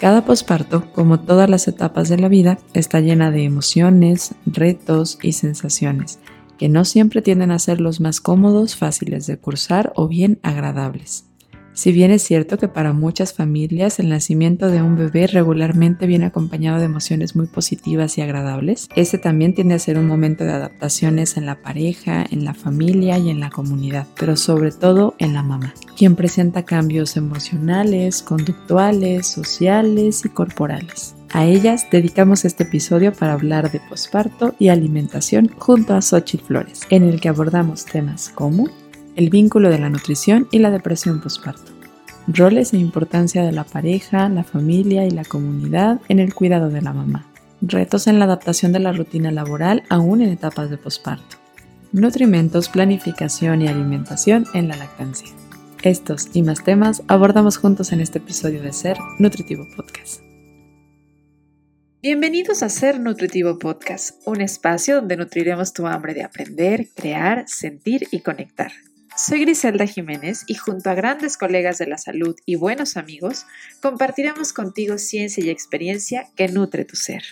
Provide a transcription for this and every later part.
Cada posparto, como todas las etapas de la vida, está llena de emociones, retos y sensaciones, que no siempre tienden a ser los más cómodos, fáciles de cursar o bien agradables. Si bien es cierto que para muchas familias el nacimiento de un bebé regularmente viene acompañado de emociones muy positivas y agradables, este también tiende a ser un momento de adaptaciones en la pareja, en la familia y en la comunidad, pero sobre todo en la mamá, quien presenta cambios emocionales, conductuales, sociales y corporales. A ellas dedicamos este episodio para hablar de posparto y alimentación junto a Xochitl Flores, en el que abordamos temas como el vínculo de la nutrición y la depresión postparto, roles e importancia de la pareja, la familia y la comunidad en el cuidado de la mamá, retos en la adaptación de la rutina laboral aún en etapas de posparto, nutrimentos, planificación y alimentación en la lactancia. Estos y más temas abordamos juntos en este episodio de Ser Nutritivo Podcast. Bienvenidos a Ser Nutritivo Podcast, un espacio donde nutriremos tu hambre de aprender, crear, sentir y conectar. Soy Griselda Jiménez y junto a grandes colegas de la salud y buenos amigos, compartiremos contigo ciencia y experiencia que nutre tu ser.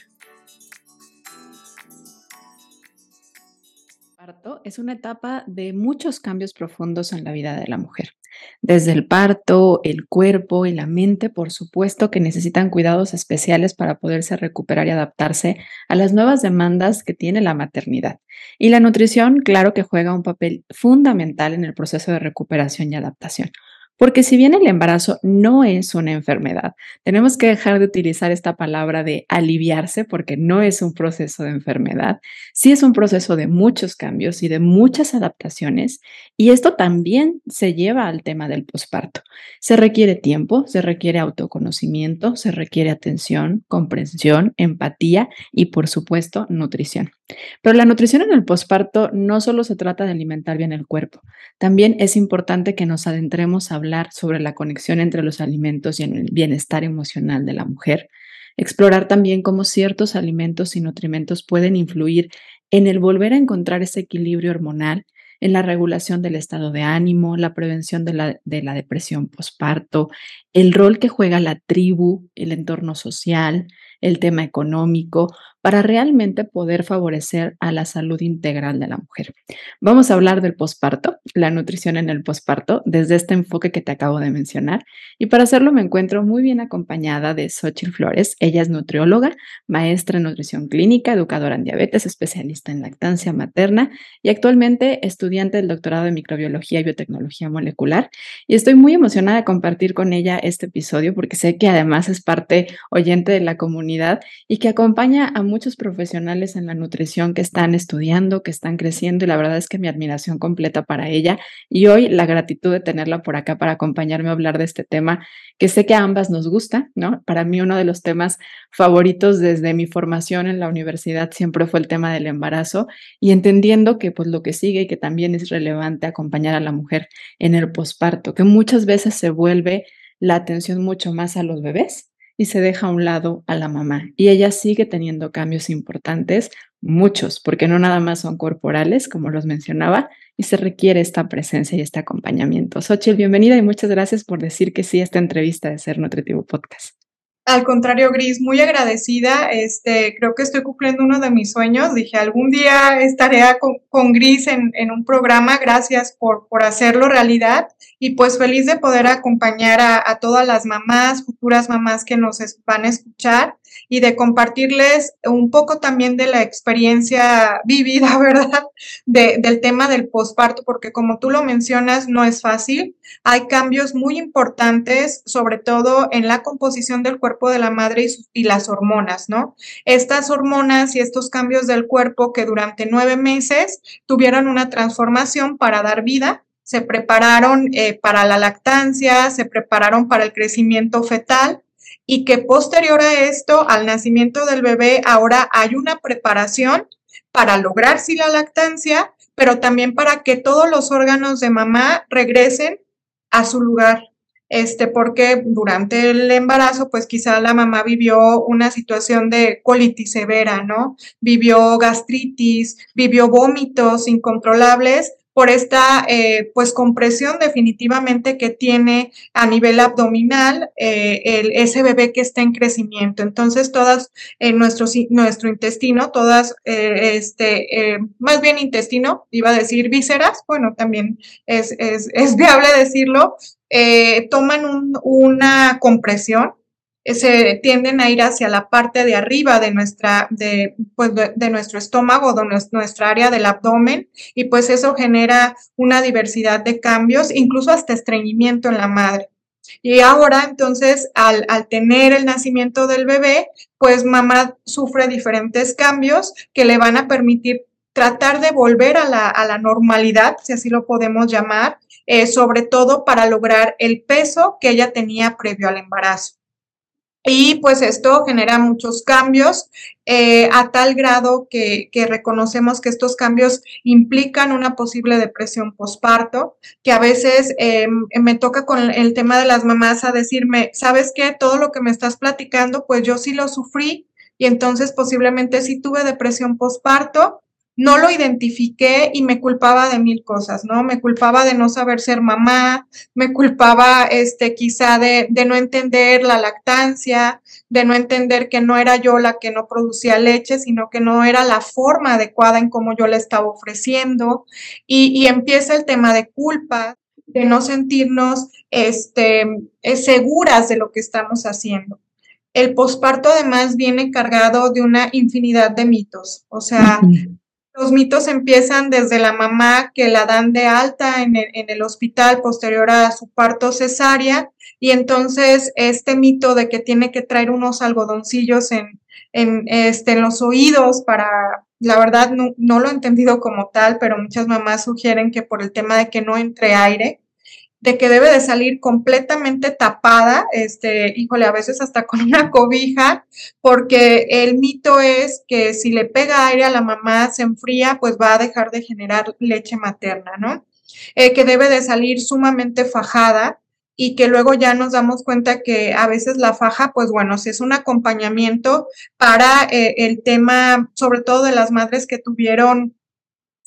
Parto es una etapa de muchos cambios profundos en la vida de la mujer. Desde el parto, el cuerpo y la mente, por supuesto que necesitan cuidados especiales para poderse recuperar y adaptarse a las nuevas demandas que tiene la maternidad. Y la nutrición, claro que juega un papel fundamental en el proceso de recuperación y adaptación. Porque si bien el embarazo no es una enfermedad, tenemos que dejar de utilizar esta palabra de aliviarse porque no es un proceso de enfermedad, sí es un proceso de muchos cambios y de muchas adaptaciones y esto también se lleva al tema del posparto. Se requiere tiempo, se requiere autoconocimiento, se requiere atención, comprensión, empatía y por supuesto nutrición. Pero la nutrición en el posparto no solo se trata de alimentar bien el cuerpo, también es importante que nos adentremos a hablar sobre la conexión entre los alimentos y el bienestar emocional de la mujer, explorar también cómo ciertos alimentos y nutrimentos pueden influir en el volver a encontrar ese equilibrio hormonal, en la regulación del estado de ánimo, la prevención de la, de la depresión posparto, el rol que juega la tribu, el entorno social, el tema económico, para realmente poder favorecer a la salud integral de la mujer. Vamos a hablar del posparto, la nutrición en el posparto, desde este enfoque que te acabo de mencionar. Y para hacerlo me encuentro muy bien acompañada de Xochitl Flores. Ella es nutrióloga, maestra en nutrición clínica, educadora en diabetes, especialista en lactancia materna y actualmente estudiante del doctorado de microbiología y biotecnología molecular. Y estoy muy emocionada de compartir con ella este episodio porque sé que además es parte oyente de la comunidad y que acompaña a muchos profesionales en la nutrición que están estudiando, que están creciendo y la verdad es que mi admiración completa para ella y hoy la gratitud de tenerla por acá para acompañarme a hablar de este tema que sé que a ambas nos gusta, ¿no? Para mí uno de los temas favoritos desde mi formación en la universidad siempre fue el tema del embarazo y entendiendo que pues lo que sigue y que también es relevante acompañar a la mujer en el posparto, que muchas veces se vuelve la atención mucho más a los bebés y se deja a un lado a la mamá. Y ella sigue teniendo cambios importantes, muchos, porque no nada más son corporales, como los mencionaba, y se requiere esta presencia y este acompañamiento. Xochitl, bienvenida y muchas gracias por decir que sí a esta entrevista de Ser Nutritivo Podcast. Al contrario, Gris, muy agradecida. Este, creo que estoy cumpliendo uno de mis sueños. Dije, algún día estaré con, Gris en, un programa. Gracias por, por hacerlo realidad. Y pues feliz de poder acompañar a, todas las mamás, futuras mamás que nos van a escuchar y de compartirles un poco también de la experiencia vivida, ¿verdad? del tema del posparto, porque como tú lo mencionas, no es fácil. Hay cambios muy importantes, sobre todo en la composición del cuerpo de la madre y, las hormonas, ¿no? Estas hormonas y estos cambios del cuerpo que durante nueve meses tuvieron una transformación para dar vida, se prepararon eh, para la lactancia, se prepararon para el crecimiento fetal y que posterior a esto, al nacimiento del bebé, ahora hay una preparación para lograr sí la lactancia, pero también para que todos los órganos de mamá regresen a su lugar este, porque durante el embarazo, pues quizá la mamá vivió una situación de colitis severa, ¿no? Vivió gastritis, vivió vómitos incontrolables por esta eh, pues compresión definitivamente que tiene a nivel abdominal eh, el, ese bebé que está en crecimiento. Entonces, todas en nuestro, nuestro intestino, todas, este, más bien intestino, iba a decir vísceras, bueno, también es, es, es viable decirlo, toman una compresión se tienden a ir hacia la parte de arriba de nuestra, de, pues de, nuestro estómago, de nuestra área del abdomen, y pues eso genera una diversidad de cambios, incluso hasta estreñimiento en la madre. Y ahora, entonces, al, al, tener el nacimiento del bebé, pues mamá sufre diferentes cambios que le van a permitir tratar de volver a la, a la normalidad, si así lo podemos llamar, eh, sobre todo para lograr el peso que ella tenía previo al embarazo. Y pues esto genera muchos cambios eh, a tal grado que, reconocemos que estos cambios implican una posible depresión posparto, que a veces em, me toca con el tema de las mamás a decirme, ¿sabes qué? Todo lo que me estás platicando, pues yo sí lo sufrí y entonces posiblemente sí tuve depresión posparto no lo identifiqué y me culpaba de mil cosas, ¿no? Me culpaba de no saber ser mamá, me culpaba, este, quizá de, no entender la lactancia, de no entender que no era yo la que no producía leche, sino que no era la forma adecuada en cómo yo le estaba ofreciendo. Y, y empieza el tema de culpa, de no sentirnos, este, eh, seguras de lo que estamos haciendo. El posparto además viene cargado de una infinidad de mitos, o sea, los mitos empiezan desde la mamá que la dan de alta en el, hospital posterior a su parto cesárea. Y entonces este mito de que tiene que traer unos algodoncillos en, en, este, en los oídos para, la verdad no, no lo he entendido como tal, pero muchas mamás sugieren que por el tema de que no entre aire, de que debe de salir completamente tapada, este, híjole, a veces hasta con una cobija, porque el mito es que si le pega aire a la mamá, se enfría, pues va a dejar de generar leche materna, ¿no? Eh, que debe de salir sumamente fajada y que luego ya nos damos cuenta que a veces la faja, pues bueno, si es un acompañamiento para eh, el tema, sobre todo de las madres que tuvieron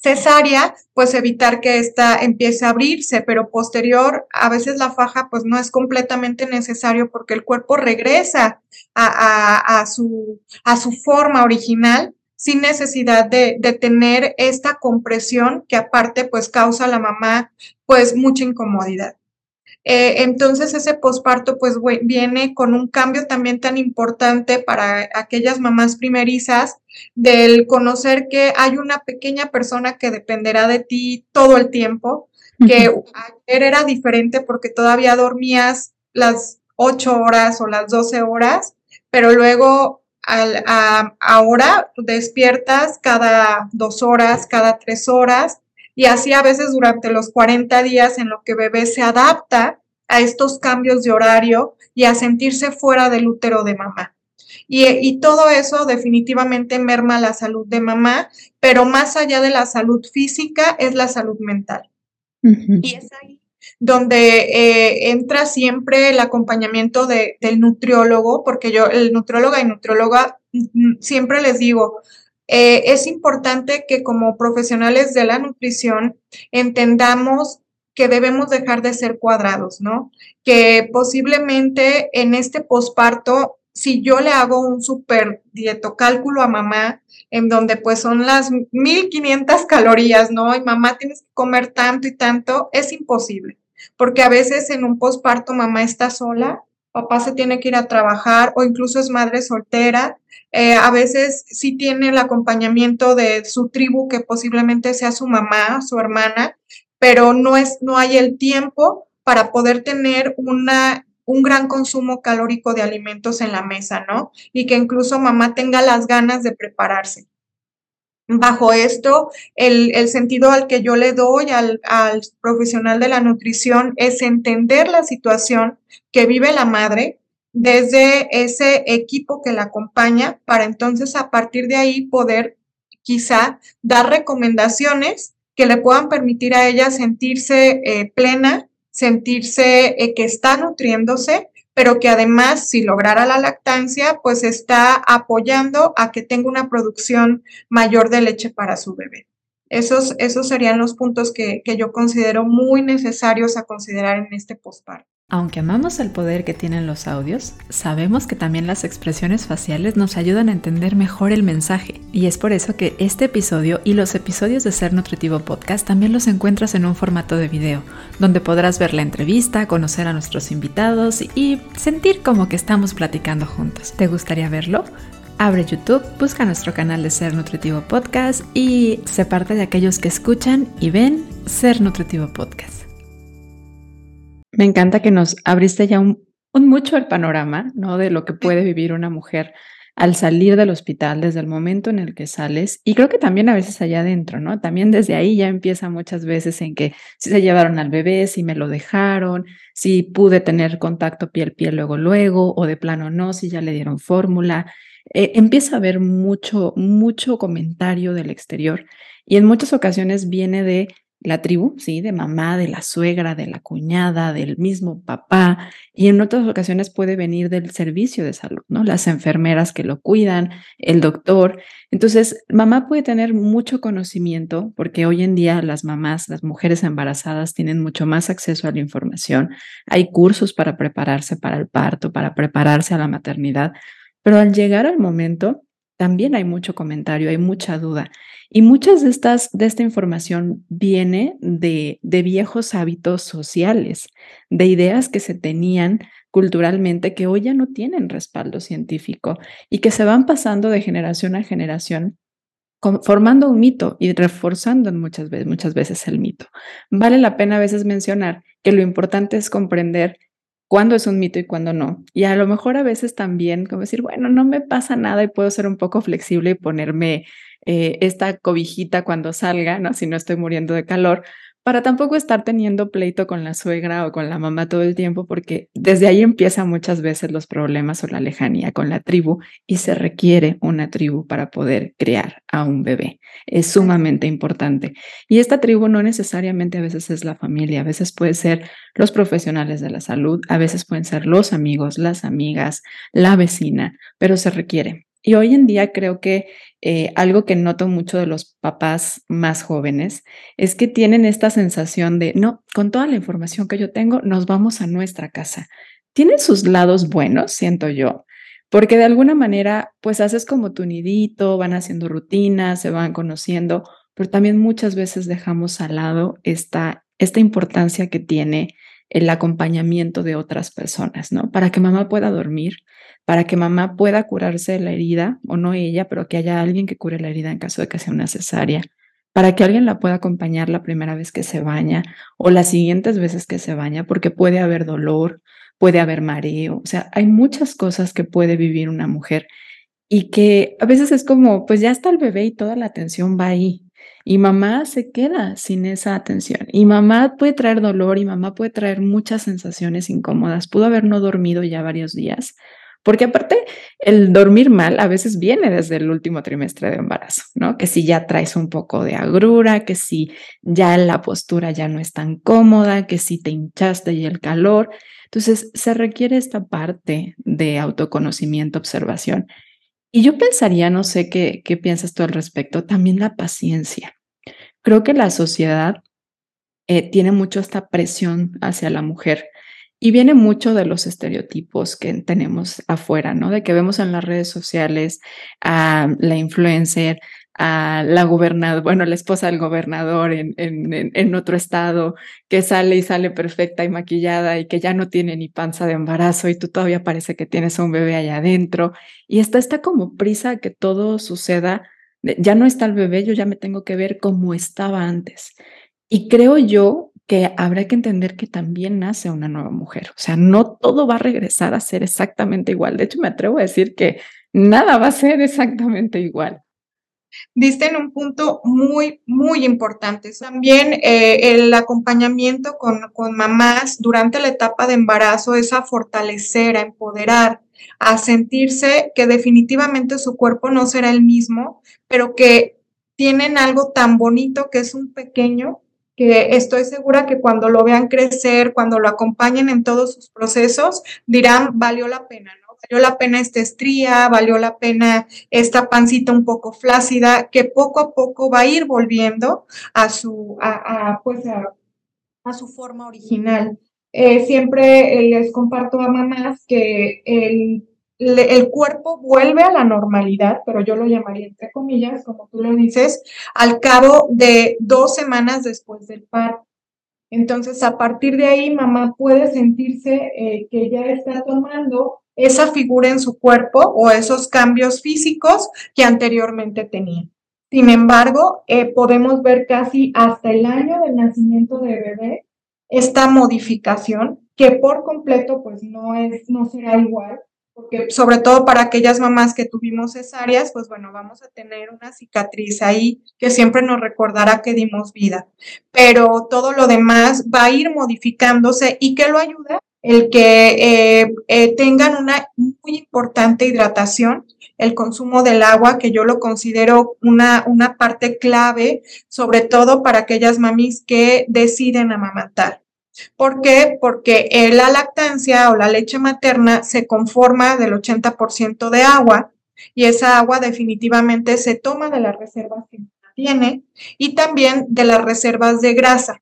cesárea, pues evitar que ésta empiece a abrirse, pero posterior, a veces la faja pues no es completamente necesario porque el cuerpo regresa a, su, a su forma original sin necesidad de, de, tener esta compresión que aparte pues causa a la mamá pues mucha incomodidad. Eh, entonces ese posparto pues viene con un cambio también tan importante para aquellas mamás primerizas del conocer que hay una pequeña persona que dependerá de ti todo el tiempo, que ayer era diferente porque todavía dormías las ocho horas o las doce horas, pero luego al, ahora despiertas cada dos horas, cada tres horas, y así a veces durante los 40 días en lo que bebé se adapta a estos cambios de horario y a sentirse fuera del útero de mamá. Y, todo eso definitivamente merma la salud de mamá, pero más allá de la salud física es la salud mental. Y es ahí donde eh, entra siempre el acompañamiento del nutriólogo, porque yo, el nutrióloga y nutrióloga, mm, mm, siempre les digo, eh, es importante que como profesionales de la nutrición entendamos que debemos dejar de ser cuadrados, ¿no? Que posiblemente en este posparto, si yo le hago un super dietocálculo a mamá, en donde pues son las 1500 calorías, ¿no? Y mamá tienes que comer tanto y tanto, es imposible, porque a veces en un posparto mamá está sola papá se tiene que ir a trabajar o incluso es madre soltera. Eh, a veces sí tiene el acompañamiento de su tribu, que posiblemente sea su mamá, su hermana, pero no, es, no hay el tiempo para poder tener una, un gran consumo calórico de alimentos en la mesa, ¿no? Y que incluso mamá tenga las ganas de prepararse. Bajo esto, el, el, sentido al que yo le doy al, al, profesional de la nutrición es entender la situación que vive la madre desde ese equipo que la acompaña para entonces a partir de ahí poder quizá dar recomendaciones que le puedan permitir a ella sentirse eh, plena, sentirse eh, que está nutriéndose pero que además, si lograra la lactancia, pues está apoyando a que tenga una producción mayor de leche para su bebé. Esos, esos serían los puntos que, que yo considero muy necesarios a considerar en este postparto. Aunque amamos el poder que tienen los audios, sabemos que también las expresiones faciales nos ayudan a entender mejor el mensaje. Y es por eso que este episodio y los episodios de Ser Nutritivo Podcast también los encuentras en un formato de video, donde podrás ver la entrevista, conocer a nuestros invitados y sentir como que estamos platicando juntos. ¿Te gustaría verlo? Abre YouTube, busca nuestro canal de Ser Nutritivo Podcast y se parte de aquellos que escuchan y ven Ser Nutritivo Podcast. Me encanta que nos abriste ya un, mucho el panorama, ¿no? De lo que puede vivir una mujer al salir del hospital, desde el momento en el que sales, y creo que también a veces allá adentro, ¿no? También desde ahí ya empieza muchas veces en que si se llevaron al bebé, si me lo dejaron, si pude tener contacto piel piel luego luego, o de plano no, si ya le dieron fórmula. Eh, empieza a haber mucho, mucho comentario del exterior y en muchas ocasiones viene de la tribu, ¿sí? De mamá, de la suegra, de la cuñada, del mismo papá, y en otras ocasiones puede venir del servicio de salud, ¿no? Las enfermeras que lo cuidan, el doctor. Entonces, mamá puede tener mucho conocimiento, porque hoy en día las mamás, las mujeres embarazadas tienen mucho más acceso a la información. Hay cursos para prepararse para el parto, para prepararse a la maternidad, pero al llegar al momento, también hay mucho comentario, hay mucha duda. Y muchas de estas, de esta información viene de, de viejos hábitos sociales, de ideas que se tenían culturalmente que hoy ya no tienen respaldo científico y que se van pasando de generación a generación formando un mito y reforzando muchas veces, muchas veces el mito. Vale la pena a veces mencionar que lo importante es comprender cuándo es un mito y cuándo no. Y a lo mejor a veces también como decir, bueno, no me pasa nada y puedo ser un poco flexible y ponerme eh, esta cobijita cuando salga, ¿no? Si no estoy muriendo de calor, para tampoco estar teniendo pleito con la suegra o con la mamá todo el tiempo, porque desde ahí empiezan muchas veces los problemas o la lejanía con la tribu y se requiere una tribu para poder crear a un bebé. Es sumamente importante. Y esta tribu no necesariamente a veces es la familia, a veces puede ser los profesionales de la salud, a veces pueden ser los amigos, las amigas, la vecina, pero se requiere. Y hoy en día creo que eh, algo que noto mucho de los papás más jóvenes es que tienen esta sensación de, no, con toda la información que yo tengo, nos vamos a nuestra casa. Tiene sus lados buenos, siento yo, porque de alguna manera, pues haces como tu nidito, van haciendo rutinas, se van conociendo, pero también muchas veces dejamos al lado esta, esta importancia que tiene el acompañamiento de otras personas, ¿no? Para que mamá pueda dormir, para que mamá pueda curarse de la herida, o no ella, pero que haya alguien que cure la herida en caso de que sea una cesárea, para que alguien la pueda acompañar la primera vez que se baña o las siguientes veces que se baña, porque puede haber dolor, puede haber mareo, o sea, hay muchas cosas que puede vivir una mujer y que a veces es como, pues ya está el bebé y toda la atención va ahí. Y mamá se queda sin esa atención. Y mamá puede traer dolor y mamá puede traer muchas sensaciones incómodas. Pudo haber no dormido ya varios días porque aparte, el dormir mal a veces viene desde el último trimestre de embarazo, ¿no? Que si ya traes un poco de agrura, que si ya la postura ya no es tan cómoda, que si te hinchaste y el calor. Entonces, se requiere esta parte de autoconocimiento, observación. Y yo pensaría, no sé qué, piensas tú al respecto, también la paciencia. Creo que la sociedad eh, tiene mucho esta presión hacia la mujer y viene mucho de los estereotipos que tenemos afuera, ¿no? De que vemos en las redes sociales a la influencer, a la gobernadora, bueno, la esposa del gobernador en, en, en, otro estado, que sale y sale perfecta y maquillada y que ya no tiene ni panza de embarazo y tú todavía parece que tienes un bebé allá adentro. Y está, está como prisa que todo suceda. Ya no está el bebé, yo ya me tengo que ver como estaba antes. Y creo yo que habrá que entender que también nace una nueva mujer. O sea, no todo va a regresar a ser exactamente igual. De hecho, me atrevo a decir que nada va a ser exactamente igual. Diste en un punto muy, muy importante. También eh, el acompañamiento con, con mamás durante la etapa de embarazo es a fortalecer, a empoderar, a sentirse que definitivamente su cuerpo no será el mismo, pero que tienen algo tan bonito que es un pequeño que estoy segura que cuando lo vean crecer, cuando lo acompañen en todos sus procesos, dirán, valió la pena. Valió la pena esta estría, valió la pena esta pancita un poco flácida, que poco a poco va a ir volviendo a su, a, pues a, su forma original. Eh, siempre les comparto a mamás que el, el cuerpo vuelve a la normalidad, pero yo lo llamaría entre comillas, como tú lo dices, al cabo de dos semanas después del parto. Entonces, a partir de ahí, mamá puede sentirse eh, que ya está tomando esa figura en su cuerpo o esos cambios físicos que anteriormente tenía. Sin embargo, eh, podemos ver casi hasta el año del nacimiento de bebé esta modificación que por completo pues no es no será igual porque sobre todo para aquellas mamás que tuvimos cesáreas, pues bueno, vamos a tener una cicatriz ahí que siempre nos recordará que dimos vida. Pero todo lo demás va a ir modificándose y que lo ayuda el que eh, eh, tengan una muy importante hidratación, el consumo del agua, que yo lo considero una, una parte clave, sobre todo para aquellas mamis que deciden amamantar. ¿Por qué? Porque la lactancia o la leche materna se conforma del 80% de agua y esa agua definitivamente se toma de las reservas que tiene y también de las reservas de grasa.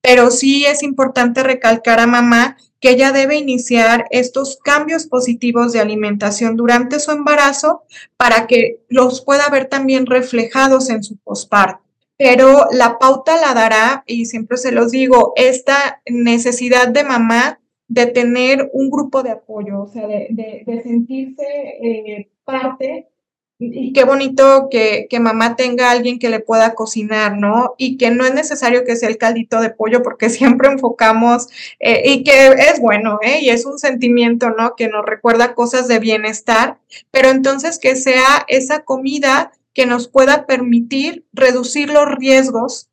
Pero sí es importante recalcar a mamá que ella debe iniciar estos cambios positivos de alimentación durante su embarazo para que los pueda ver también reflejados en su posparto pero la pauta la dará, y siempre se los digo, esta necesidad de mamá de tener un grupo de apoyo, o sea, de, sentirse eh, parte. Y qué bonito que, que, mamá tenga alguien que le pueda cocinar, ¿no? Y que no es necesario que sea el caldito de pollo, porque siempre enfocamos, eh, y que es bueno, ¿eh? Y es un sentimiento, ¿no? Que nos recuerda cosas de bienestar, pero entonces que sea esa comida que nos pueda permitir reducir los riesgos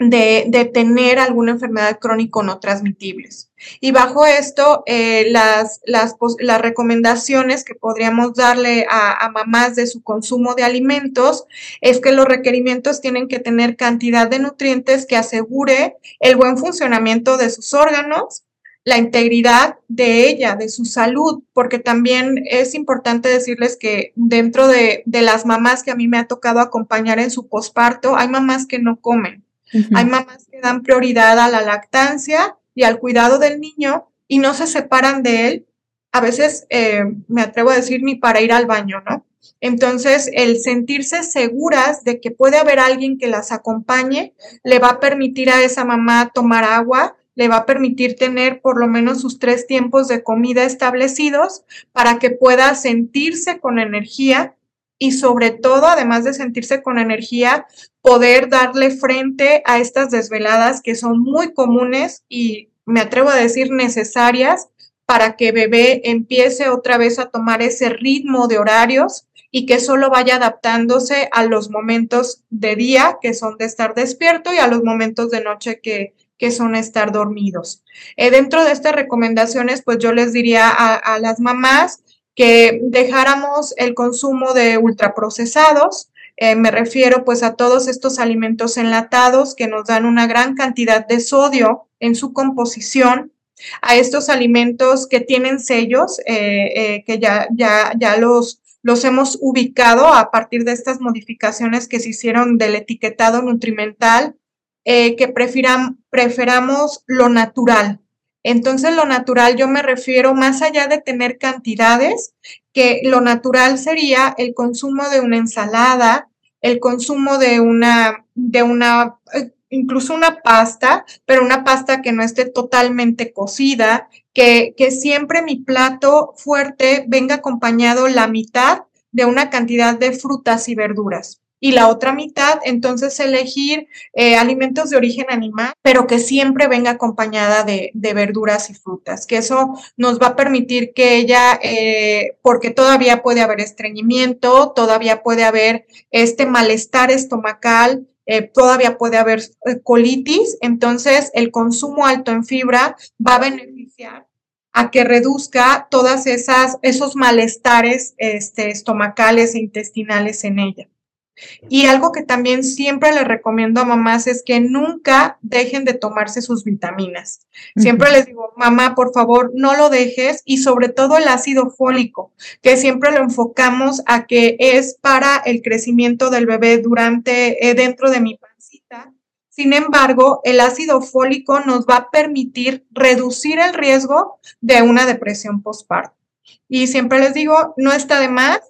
de, tener alguna enfermedad crónica no transmitibles. Y bajo esto, eh, las, las, las, recomendaciones que podríamos darle a, a, mamás de su consumo de alimentos es que los requerimientos tienen que tener cantidad de nutrientes que asegure el buen funcionamiento de sus órganos, la integridad de ella, de su salud, porque también es importante decirles que dentro de, las mamás que a mí me ha tocado acompañar en su posparto, hay mamás que no comen, hay mamás que dan prioridad a la lactancia y al cuidado del niño y no se separan de él, a veces eh, me atrevo a decir ni para ir al baño, ¿no? Entonces, el sentirse seguras de que puede haber alguien que las acompañe le va a permitir a esa mamá tomar agua, le va a permitir tener por lo menos sus tres tiempos de comida establecidos para que pueda sentirse con energía y sobre todo, además de sentirse con energía, poder darle frente a estas desveladas que son muy comunes y me atrevo a decir necesarias para que bebé empiece otra vez a tomar ese ritmo de horarios y que solo vaya adaptándose a los momentos de día, que son de estar despierto, y a los momentos de noche que, que son estar dormidos. Eh, dentro de estas recomendaciones, pues yo les diría a, las mamás que dejáramos el consumo de ultraprocesados, eh, me refiero pues a todos estos alimentos enlatados que nos dan una gran cantidad de sodio en su composición, a estos alimentos que tienen sellos, eh, que ya, ya, ya los, los hemos ubicado a partir de estas modificaciones que se hicieron del etiquetado nutrimental eh, que preferamos lo natural. Entonces, lo natural yo me refiero más allá de tener cantidades, que lo natural sería el consumo de una ensalada, el consumo de una, de una, eh, incluso una pasta, pero una pasta que no esté totalmente cocida, que, que siempre mi plato fuerte venga acompañado la mitad de una cantidad de frutas y verduras y la otra mitad, entonces elegir eh, alimentos de origen animal, pero que siempre venga acompañada de, verduras y frutas, que eso nos va a permitir que ella, eh, porque todavía puede haber estreñimiento, todavía puede haber este malestar estomacal, eh, todavía puede haber colitis, entonces el consumo alto en fibra va a beneficiar a que reduzca todas esas esos malestares este, estomacales e intestinales en ella. Y algo que también siempre le recomiendo a mamás es que nunca dejen de tomarse sus vitaminas. Siempre les digo, mamá, por favor, no lo dejes y sobre todo el ácido fólico, que siempre lo enfocamos a que es para el crecimiento del bebé durante, eh, dentro de mi pancita. Sin embargo, el ácido fólico nos va a permitir reducir el riesgo de una depresión postparto. Y siempre les digo, no está de más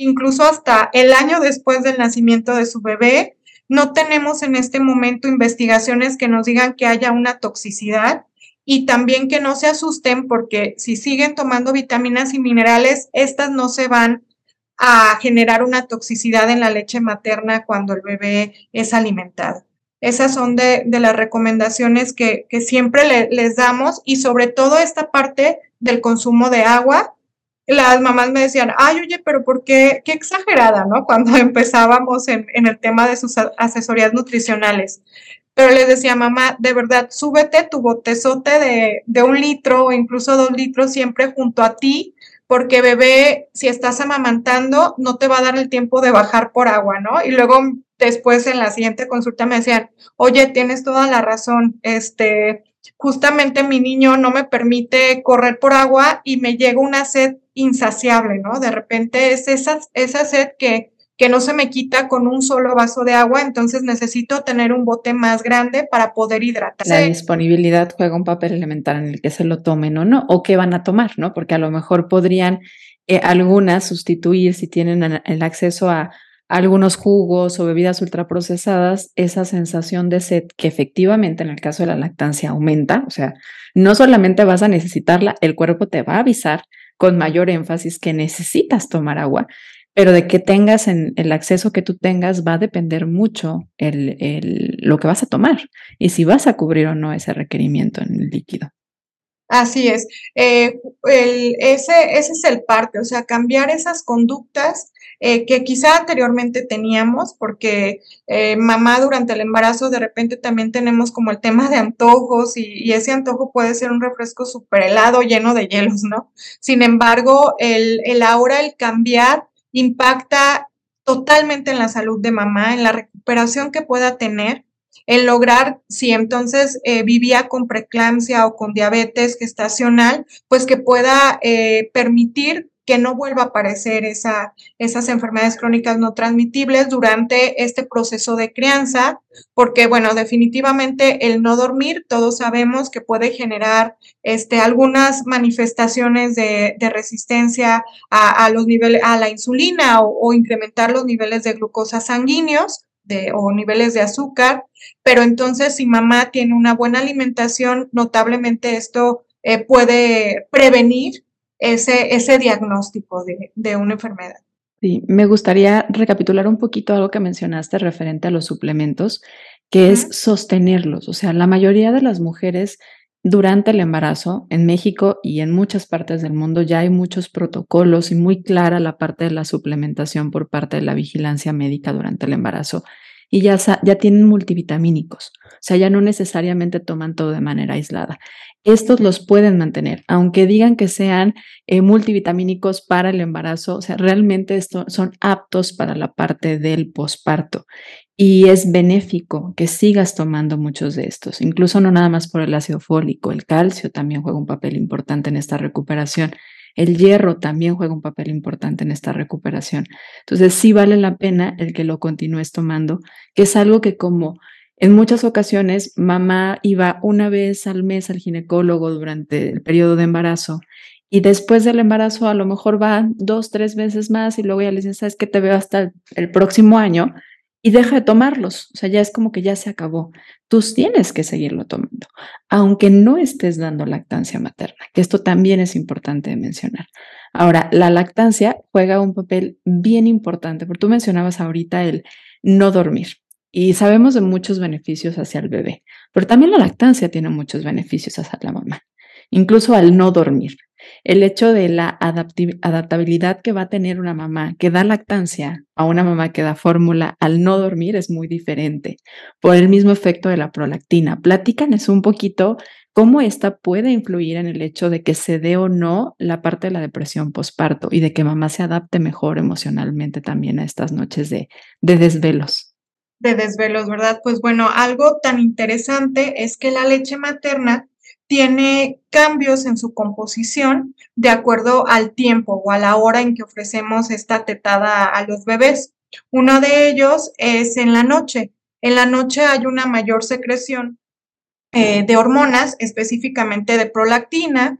incluso hasta el año después del nacimiento de su bebé. No tenemos en este momento investigaciones que nos digan que haya una toxicidad y también que no se asusten porque si siguen tomando vitaminas y minerales, estas no se van a generar una toxicidad en la leche materna cuando el bebé es alimentado. Esas son de, las recomendaciones que, siempre les damos y sobre todo esta parte del consumo de agua las mamás me decían, ay, oye, pero ¿por qué? Qué exagerada, ¿no? Cuando empezábamos en, el tema de sus asesorías nutricionales. Pero les decía, mamá, de verdad, súbete tu botezote de, de un litro o incluso dos litros siempre junto a ti, porque bebé, si estás amamantando, no te va a dar el tiempo de bajar por agua, ¿no? Y luego después en la siguiente consulta me decían, oye, tienes toda la razón, este, justamente mi niño no me permite correr por agua y me llega una sed insaciable, ¿no? De repente es esa, esa sed que, que no se me quita con un solo vaso de agua, entonces necesito tener un bote más grande para poder hidratar. La disponibilidad juega un papel elemental en el que se lo tomen o no, o qué van a tomar, ¿no? Porque a lo mejor podrían eh, algunas sustituir si tienen el acceso a algunos jugos o bebidas ultraprocesadas, esa sensación de sed que efectivamente en el caso de la lactancia aumenta, o sea, no solamente vas a necesitarla, el cuerpo te va a avisar con mayor énfasis que necesitas tomar agua, pero de que tengas en el acceso que tú tengas va a depender mucho el, lo que vas a tomar y si vas a cubrir o no ese requerimiento en el líquido. Así es. Eh, ese, ese es el parte, o sea, cambiar esas conductas eh, que quizá anteriormente teníamos, porque eh, mamá durante el embarazo de repente también tenemos como el tema de antojos y, ese antojo puede ser un refresco súper helado lleno de hielos, ¿no? Sin embargo, el, el ahora el cambiar impacta totalmente en la salud de mamá, en la recuperación que pueda tener en lograr, si entonces eh, vivía con preeclampsia o con diabetes gestacional, pues que pueda permitir que no vuelva a aparecer esa, esas enfermedades crónicas no transmitibles durante este proceso de crianza, porque bueno, definitivamente el no dormir, todos sabemos que puede generar este, algunas manifestaciones de, resistencia a, los niveles, a la insulina o, incrementar los niveles de glucosa sanguíneos. De, o niveles de azúcar, pero entonces si mamá tiene una buena alimentación, notablemente esto eh, puede prevenir ese, ese diagnóstico de, una enfermedad. Sí, me gustaría recapitular un poquito algo que mencionaste referente a los suplementos, que es sostenerlos. O sea, la mayoría de las mujeres durante el embarazo, en México y en muchas partes del mundo, ya hay muchos protocolos y muy clara la parte de la suplementación por parte de la vigilancia médica durante el embarazo. Y ya, ya tienen multivitamínicos, o sea, ya no necesariamente toman todo de manera aislada estos los pueden mantener, aunque digan que sean eh, multivitamínicos para el embarazo, o sea, realmente esto, son aptos para la parte del posparto y es benéfico que sigas tomando muchos de estos, incluso no nada más por el ácido fólico, el calcio también juega un papel importante en esta recuperación. El hierro también juega un papel importante en esta recuperación. Entonces, sí vale la pena el que lo continúes tomando, que es algo que como en muchas ocasiones, mamá iba una vez al mes al ginecólogo durante el periodo de embarazo y después del embarazo a lo mejor va dos, tres veces más y luego ya le dicen, sabes que te veo hasta el próximo año y deja de tomarlos. O sea, ya es como que ya se acabó. Tú tienes que seguirlo tomando, aunque no estés dando lactancia materna, que esto también es importante de mencionar. Ahora, la lactancia juega un papel bien importante, porque tú mencionabas ahorita el no dormir. Y sabemos de muchos beneficios hacia el bebé, pero también la lactancia tiene muchos beneficios hacia la mamá, incluso al no dormir. El hecho de la adaptabilidad que va a tener una mamá que da lactancia a una mamá que da fórmula al no dormir es muy diferente por el mismo efecto de la prolactina. Platícanos un poquito cómo esta puede influir en el hecho de que se dé o no la parte de la depresión posparto y de que mamá se adapte mejor emocionalmente también a estas noches de, de desvelos. De desvelos, ¿verdad? Pues bueno, algo tan interesante es que la leche materna tiene cambios en su composición de acuerdo al tiempo o a la hora en que ofrecemos esta tetada a los bebés. Uno de ellos es en la noche. En la noche hay una mayor secreción eh, de hormonas, específicamente de prolactina,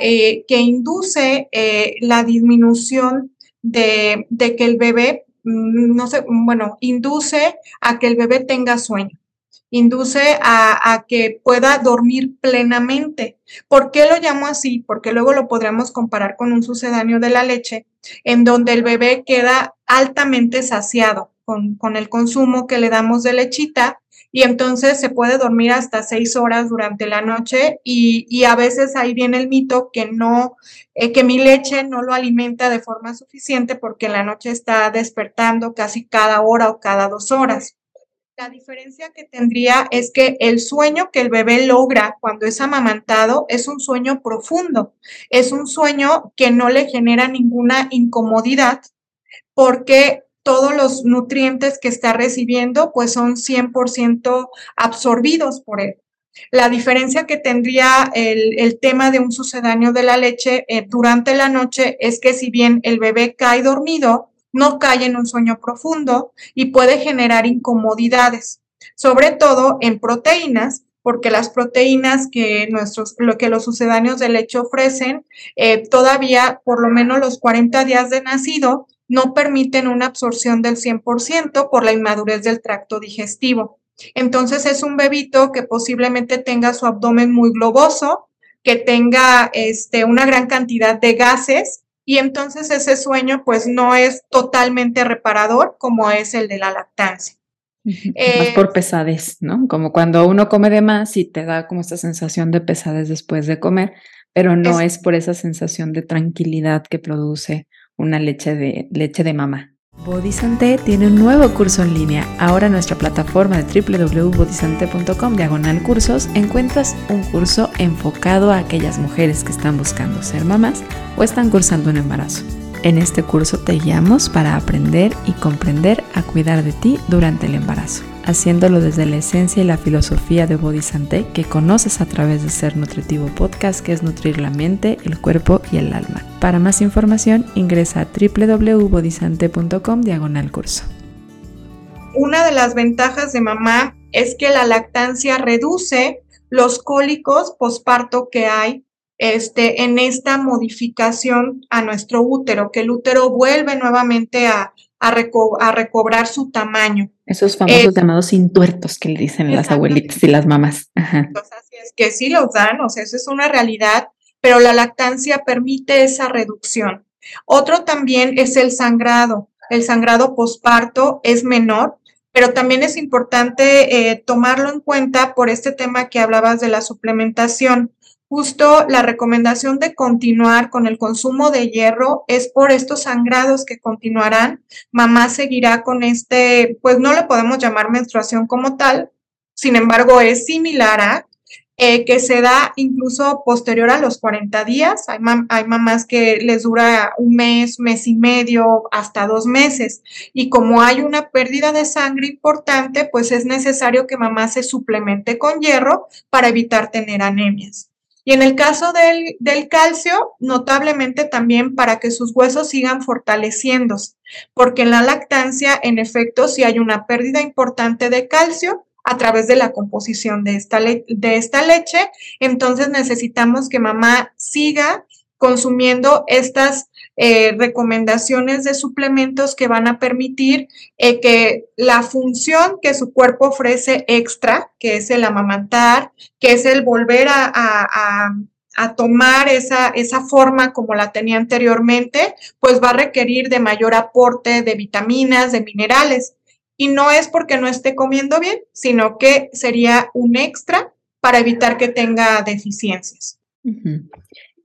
eh, que induce eh, la disminución de, de, que el bebé, mm, no sé, bueno, induce a que el bebé tenga sueño induce a, a, que pueda dormir plenamente. ¿Por qué lo llamo así? Porque luego lo podremos comparar con un sucedáneo de la leche, en donde el bebé queda altamente saciado con, el consumo que le damos de lechita y entonces se puede dormir hasta seis horas durante la noche y, y a veces ahí viene el mito que no, eh, que mi leche no lo alimenta de forma suficiente porque en la noche está despertando casi cada hora o cada dos horas. La diferencia que tendría es que el sueño que el bebé logra cuando es amamantado es un sueño profundo, es un sueño que no le genera ninguna incomodidad porque todos los nutrientes que está recibiendo pues son 100% absorbidos por él. La diferencia que tendría el, el, tema de un sucedáneo de la leche eh, durante la noche es que si bien el bebé cae dormido, no cae en un sueño profundo y puede generar incomodidades, sobre todo en proteínas, porque las proteínas que nuestros, lo que los sucedáneos de leche ofrecen, eh, todavía por lo menos los 40 días de nacido, no permiten una absorción del 100% por la inmadurez del tracto digestivo. Entonces es un bebito que posiblemente tenga su abdomen muy globoso, que tenga este, una gran cantidad de gases y entonces ese sueño pues no es totalmente reparador como es el de la lactancia. Eh, más por pesadez, ¿no? Como cuando uno come de más y te da como esta sensación de pesadez después de comer, pero no es, es por esa sensación de tranquilidad que produce una leche de, leche de mamá. Bodisante tiene un nuevo curso en línea. Ahora en nuestra plataforma de www.bodisante.com diagonal cursos encuentras un curso enfocado a aquellas mujeres que están buscando ser mamás o están cursando un embarazo. En este curso te guiamos para aprender y comprender a cuidar de ti durante el embarazo haciéndolo desde la esencia y la filosofía de Bodhisante que conoces a través de Ser Nutritivo Podcast, que es nutrir la mente, el cuerpo y el alma. Para más información, ingresa a www.bodhisante.com diagonal curso. Una de las ventajas de mamá es que la lactancia reduce los cólicos posparto que hay este, en esta modificación a nuestro útero, que el útero vuelve nuevamente a, a, recobrar su tamaño. Esos famosos eh, llamados intuertos que le dicen las abuelitas y las mamás. Entonces, así es que sí los dan, o sea, eso es una realidad, pero la lactancia permite esa reducción. Otro también es el sangrado. El sangrado posparto es menor, pero también es importante eh, tomarlo en cuenta por este tema que hablabas de la suplementación. Justo la recomendación de continuar con el consumo de hierro es por estos sangrados que continuarán. Mamá seguirá con este, pues no le podemos llamar menstruación como tal, sin embargo es similar a eh, que se da incluso posterior a los 40 días. Hay, hay, mamás que les dura un mes, mes y medio, hasta dos meses. Y como hay una pérdida de sangre importante, pues es necesario que mamá se suplemente con hierro para evitar tener anemias. Y en el caso del, del, calcio, notablemente también para que sus huesos sigan fortaleciéndose, porque en la lactancia, en efecto, si hay una pérdida importante de calcio a través de la composición de esta, de esta leche, entonces necesitamos que mamá siga consumiendo estas eh, recomendaciones de suplementos que van a permitir eh, que la función que su cuerpo ofrece extra, que es el amamantar, que es el volver a, tomar esa, esa forma como la tenía anteriormente, pues va a requerir de mayor aporte de vitaminas, de minerales. Y no es porque no esté comiendo bien, sino que sería un extra para evitar que tenga deficiencias.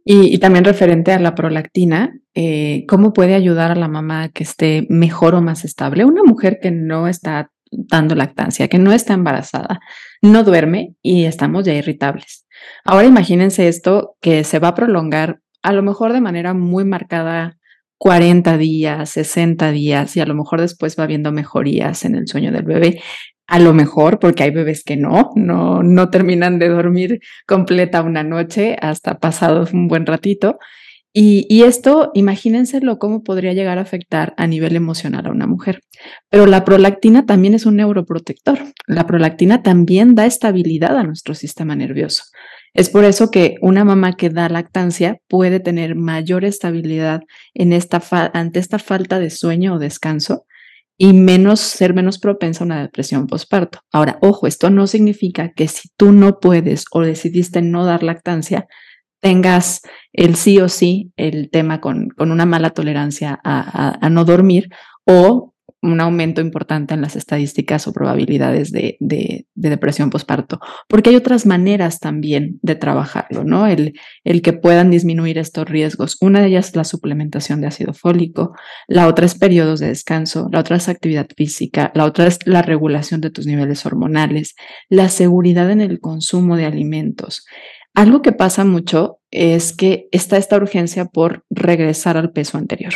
Y, también referente a la prolactina, eh, ¿cómo puede ayudar a la mamá que esté mejor o más estable? Una mujer que no está dando lactancia, que no está embarazada, no duerme y estamos ya irritables. Ahora imagínense esto que se va a prolongar a lo mejor de manera muy marcada 40 días, 60 días y a lo mejor después va viendo mejorías en el sueño del bebé. A lo mejor, porque hay bebés que no, no, no terminan de dormir completa una noche hasta pasado un buen ratito. Y, y, esto, imagínenselo cómo podría llegar a afectar a nivel emocional a una mujer. Pero la prolactina también es un neuroprotector. La prolactina también da estabilidad a nuestro sistema nervioso. Es por eso que una mamá que da lactancia puede tener mayor estabilidad ante esta falta de sueño o descanso y menos ser menos propensa a una depresión postparto. Ahora, ojo, esto no significa que si tú no puedes o decidiste no dar lactancia, tengas el sí o sí el tema con, con una mala tolerancia a, a, no dormir o un aumento importante en las estadísticas o probabilidades de, de, de, depresión postparto, porque hay otras maneras también de trabajarlo, ¿no? El, el que puedan disminuir estos riesgos. Una de ellas es la suplementación de ácido fólico, la otra es periodos de descanso, la otra es actividad física, la otra es la regulación de tus niveles hormonales, la seguridad en el consumo de alimentos. Algo que pasa mucho es que está esta urgencia por regresar al peso anterior,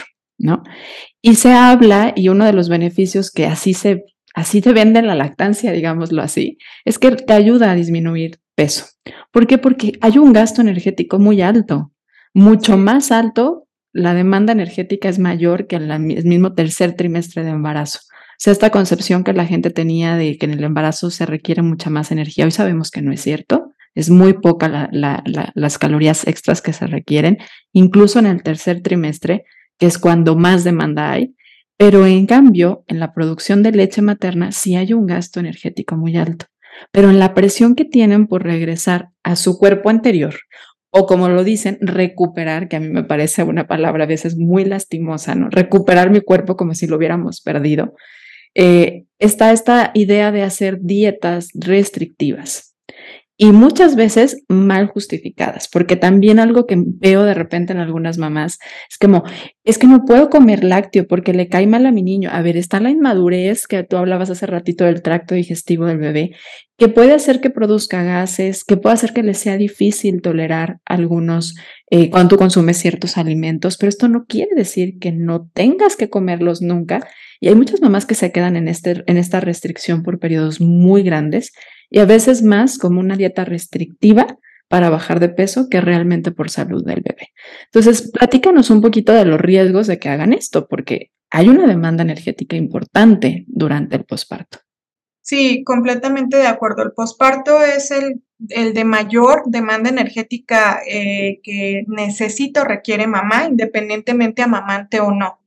Y se habla, y uno de los beneficios que así se, así te vende la lactancia, digámoslo así, es que te ayuda a disminuir peso. ¿Por qué? Porque hay un gasto energético muy alto, mucho más alto, la demanda energética es mayor que en el mismo tercer trimestre de embarazo. O sea, esta concepción que la gente tenía de que en el embarazo se requiere mucha más energía, hoy sabemos que no es cierto es muy poca las calorías extras que se requieren, incluso en el tercer trimestre, que es cuando más demanda hay. Pero en cambio, en la producción de leche materna sí hay un gasto energético muy alto. Pero en la presión que tienen por regresar a su cuerpo anterior, o como lo dicen, recuperar, que a mí me parece una palabra a veces muy lastimosa, ¿no? Recuperar mi cuerpo como si lo hubiéramos perdido. Eh, está esta idea de hacer dietas restrictivas y muchas veces mal justificadas, porque también algo que veo de repente en algunas mamás es como, es que no puedo comer lácteo porque le cae mal a mi niño. A ver, está la inmadurez que tú hablabas hace ratito del tracto digestivo del bebé, que puede hacer que produzca gases, que puede hacer que le sea difícil tolerar algunos eh, cuando tú consumes ciertos alimentos, pero esto no quiere decir que no tengas que comerlos nunca. Y hay muchas mamás que se quedan en, este, en esta restricción por periodos muy grandes y a veces más como una dieta restrictiva para bajar de peso que realmente por salud del bebé. Entonces, platícanos un poquito de los riesgos de que hagan esto, porque hay una demanda energética importante durante el posparto. Sí, completamente de acuerdo. El posparto es el, el, de mayor demanda energética eh, que necesita o requiere mamá, independientemente amamante o no.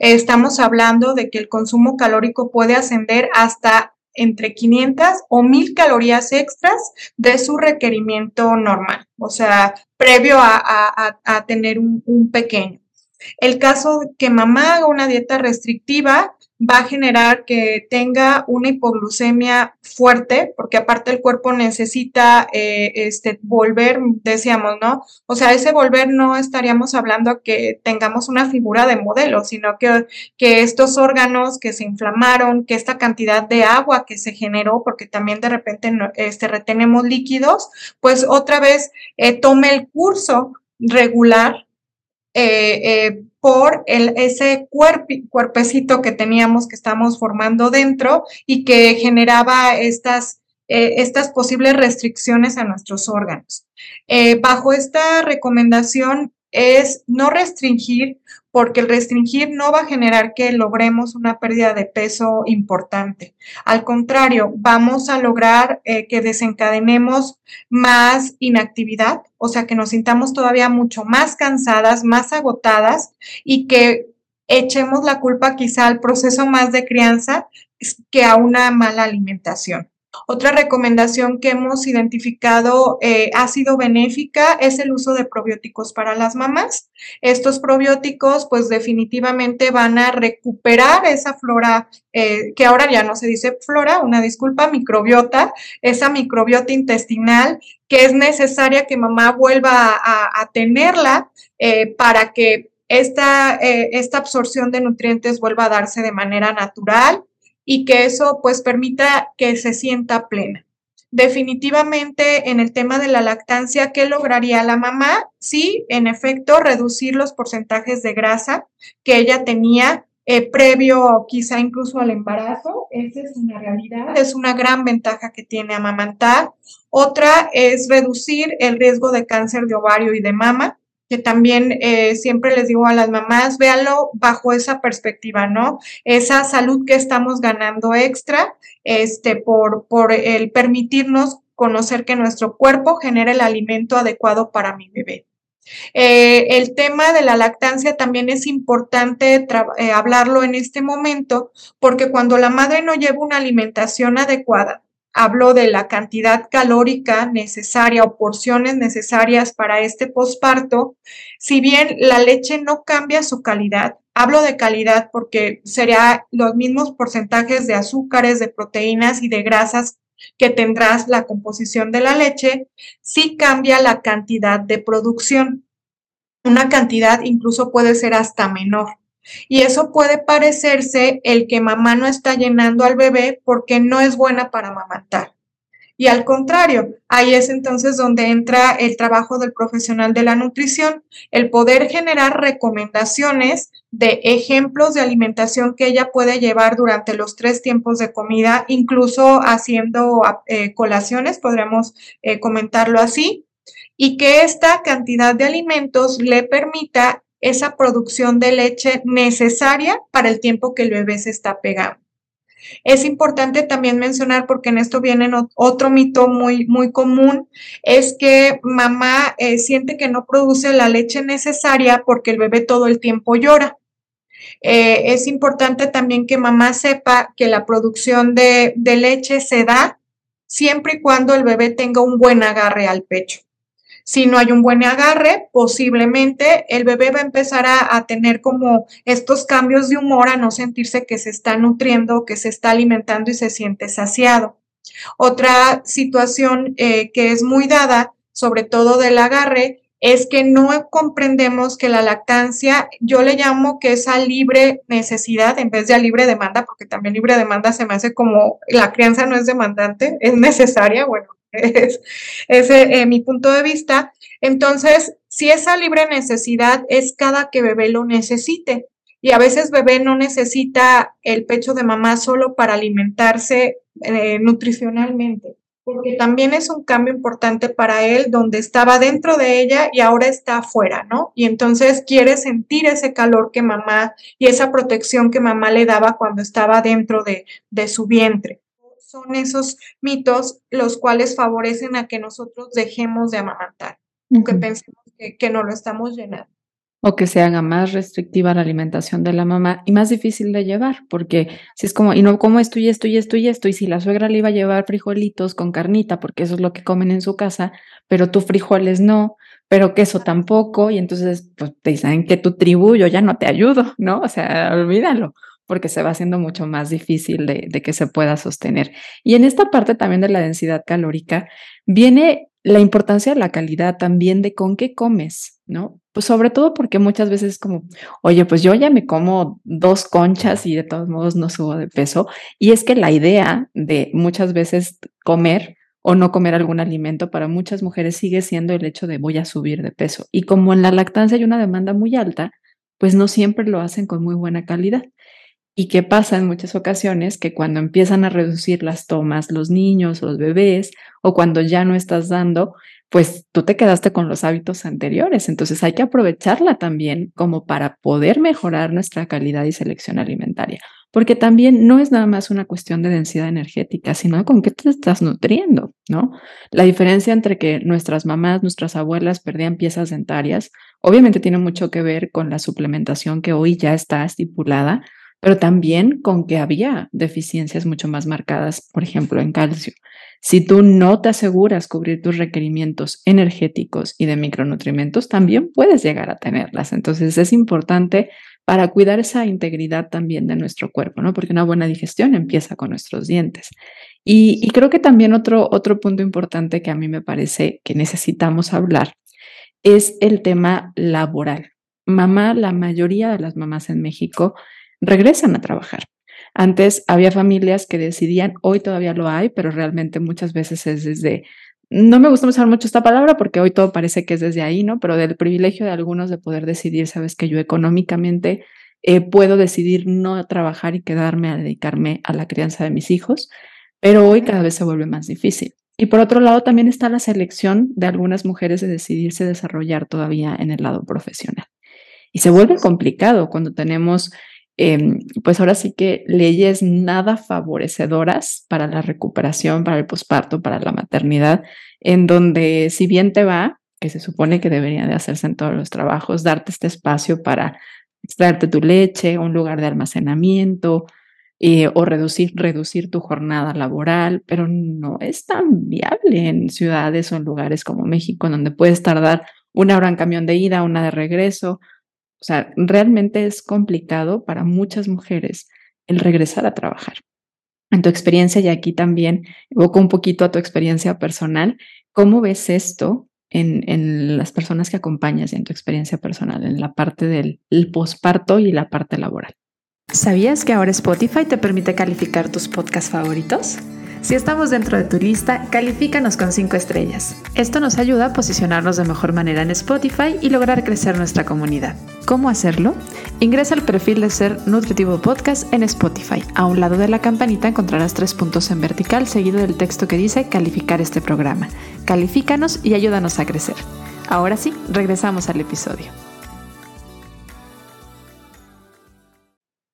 estamos hablando de que el consumo calórico puede ascender hasta entre 500 o 1000 calorías extras de su requerimiento normal, o sea, previo a, tener un, pequeño. El caso que mamá haga una dieta restrictiva, va a generar que tenga una hipoglucemia fuerte, porque aparte el cuerpo necesita eh, este, volver, decíamos, ¿no? O sea, ese volver no estaríamos hablando que tengamos una figura de modelo, sino que, que estos órganos que se inflamaron, que esta cantidad de agua que se generó, porque también de repente este, retenemos líquidos, pues otra vez eh, tome el curso regular eh, eh, por el, ese cuerpecito que teníamos, que estamos formando dentro y que generaba estas, eh, estas posibles restricciones a nuestros órganos. bajo esta recomendación es no restringir porque el restringir no va a generar que logremos una pérdida de peso importante. Al contrario, vamos a lograr eh, que desencadenemos más inactividad, o sea, que nos sintamos todavía mucho más cansadas, más agotadas y que echemos la culpa quizá al proceso más de crianza que a una mala alimentación. Otra recomendación que hemos identificado eh, ha sido benéfica es el uso de probióticos para las mamás. Estos probióticos pues definitivamente van a recuperar esa flora eh, que ahora ya no se dice flora, una disculpa, microbiota, esa microbiota intestinal que es necesaria que mamá vuelva a, tenerla eh, para que esta, esta absorción de nutrientes vuelva a darse de manera natural y que eso pues permita que se sienta plena. definitivamente en el tema de la lactancia, ¿qué lograría la mamá? Sí, en efecto, reducir los porcentajes de grasa que ella tenía eh, previo quizá incluso al embarazo. Esa es una realidad, es una gran ventaja que tiene amamantar. Otra es reducir el riesgo de cáncer de ovario y de mama que también eh, siempre les digo a las mamás, véanlo bajo esa perspectiva, ¿no? Esa salud que estamos ganando extra, este, por, por el permitirnos conocer que nuestro cuerpo genera el alimento adecuado para mi bebé. Eh, el tema de la lactancia también es importante eh, hablarlo en este momento porque cuando la madre no lleva una alimentación adecuada, hablo de la cantidad calórica necesaria o porciones necesarias para este posparto, si bien la leche no cambia su calidad, hablo de calidad porque sería los mismos porcentajes de azúcares, de proteínas y de grasas que tendrás la composición de la leche, sí cambia la cantidad de producción. Una cantidad incluso puede ser hasta menor. Y eso puede parecerse el que mamá no está llenando al bebé porque no es buena para amamantar. Y al contrario, ahí es entonces donde entra el trabajo del profesional de la nutrición, el poder generar recomendaciones de ejemplos de alimentación que ella puede llevar durante los tres tiempos de comida, incluso haciendo eh, colaciones, podríamos eh, comentarlo así, y que esta cantidad de alimentos le permita esa producción de leche necesaria para el tiempo que el bebé se está pegando. Es importante también mencionar, porque en esto viene otro mito muy, muy común, es que mamá eh, siente que no produce la leche necesaria porque el bebé todo el tiempo llora. Eh, es importante también que mamá sepa que la producción de, de leche se da siempre y cuando el bebé tenga un buen agarre al pecho. Si no hay un buen agarre, posiblemente el bebé va a empezar a, tener como estos cambios de humor, a no sentirse que se está nutriendo, que se está alimentando y se siente saciado. Otra situación eh, que es muy dada, sobre todo del agarre, es que no comprendemos que la lactancia, yo le llamo que es a libre necesidad en vez de a libre demanda, porque también libre demanda se me hace como la crianza no es demandante, es necesaria, bueno, es, eh, mi punto de vista. Entonces, si esa libre necesidad es cada que bebé lo necesite. Y a veces bebé no necesita el pecho de mamá solo para alimentarse eh, nutricionalmente, porque también es un cambio importante para él donde estaba dentro de ella y ahora está afuera, ¿no? Y entonces quiere sentir ese calor que mamá y esa protección que mamá le daba cuando estaba dentro de, de su vientre son esos mitos los cuales favorecen a que nosotros dejemos de amamantar, que pensemos que, no lo estamos llenando. O que se haga más restrictiva la alimentación de la mamá y más difícil de llevar, porque si es como, y no como esto y esto y esto y esto, y si la suegra le iba a llevar frijolitos con carnita, porque eso es lo que comen en su casa, pero tú frijoles no, pero queso tampoco, y entonces pues te dicen que tu tribu yo ya no te ayudo, ¿no? O sea, olvídalo porque se va haciendo mucho más difícil de, que se pueda sostener. Y en esta parte también de la densidad calórica viene la importancia de la calidad también de con qué comes, ¿no? Pues sobre todo porque muchas veces es como, oye, pues yo ya me como dos conchas y de todos modos no subo de peso. Y es que la idea de muchas veces comer o no comer algún alimento para muchas mujeres sigue siendo el hecho de voy a subir de peso. Y como en la lactancia hay una demanda muy alta, pues no siempre lo hacen con muy buena calidad. ¿Y qué pasa en muchas ocasiones? Que cuando empiezan a reducir las tomas los niños o los bebés, o cuando ya no estás dando, pues tú te quedaste con los hábitos anteriores. Entonces hay que aprovecharla también como para poder mejorar nuestra calidad y selección alimentaria. Porque también no es nada más una cuestión de densidad energética, sino con qué te estás nutriendo, ¿no? La diferencia entre que nuestras mamás, nuestras abuelas perdían piezas dentarias, obviamente tiene mucho que ver con la suplementación que hoy ya está estipulada, pero también con que había deficiencias mucho más marcadas, por ejemplo, en calcio. Si tú no te aseguras cubrir tus requerimientos energéticos y de micronutrientes, también puedes llegar a tenerlas. Entonces es importante para cuidar esa integridad también de nuestro cuerpo, ¿no? Porque una buena digestión empieza con nuestros dientes. Y, creo que también otro, otro punto importante que a mí me parece que necesitamos hablar es el tema laboral. Mamá, la mayoría de las mamás en México regresan a trabajar. Antes había familias que decidían, hoy todavía lo hay, pero realmente muchas veces es desde, no me gusta usar mucho esta palabra porque hoy todo parece que es desde ahí, ¿no? Pero del privilegio de algunos de poder decidir, sabes que yo económicamente eh, puedo decidir no trabajar y quedarme a dedicarme a la crianza de mis hijos, pero hoy cada vez se vuelve más difícil. Y por otro lado, también está la selección de algunas mujeres de decidirse desarrollar todavía en el lado profesional. Y se vuelve complicado cuando tenemos, em, pues ahora sí que leyes nada favorecedoras para la recuperación, para el posparto, para la maternidad, en donde si bien te va, que se supone que debería de hacerse en todos los trabajos, darte este espacio para extraerte tu leche, un lugar de almacenamiento, eh, o reducir, reducir tu jornada laboral, pero no es tan viable en ciudades o en lugares como México, donde puedes tardar una hora en camión de ida, una de regreso. O sea, realmente es complicado para muchas mujeres el regresar a trabajar. En tu experiencia, y aquí también evoco un poquito a tu experiencia personal, ¿cómo ves esto en, en las personas que acompañas y en tu experiencia personal, en la parte del posparto y la parte laboral? ¿Sabías que ahora Spotify te permite calificar tus podcasts favoritos? Si estamos dentro de tu lista, califícanos con 5 estrellas. Esto nos ayuda a posicionarnos de mejor manera en Spotify y lograr crecer nuestra comunidad. ¿Cómo hacerlo? Ingresa al perfil de Ser Nutritivo Podcast en Spotify. A un lado de la campanita encontrarás tres puntos en vertical seguido del texto que dice calificar este programa. Califícanos y ayúdanos a crecer. Ahora sí, regresamos al episodio.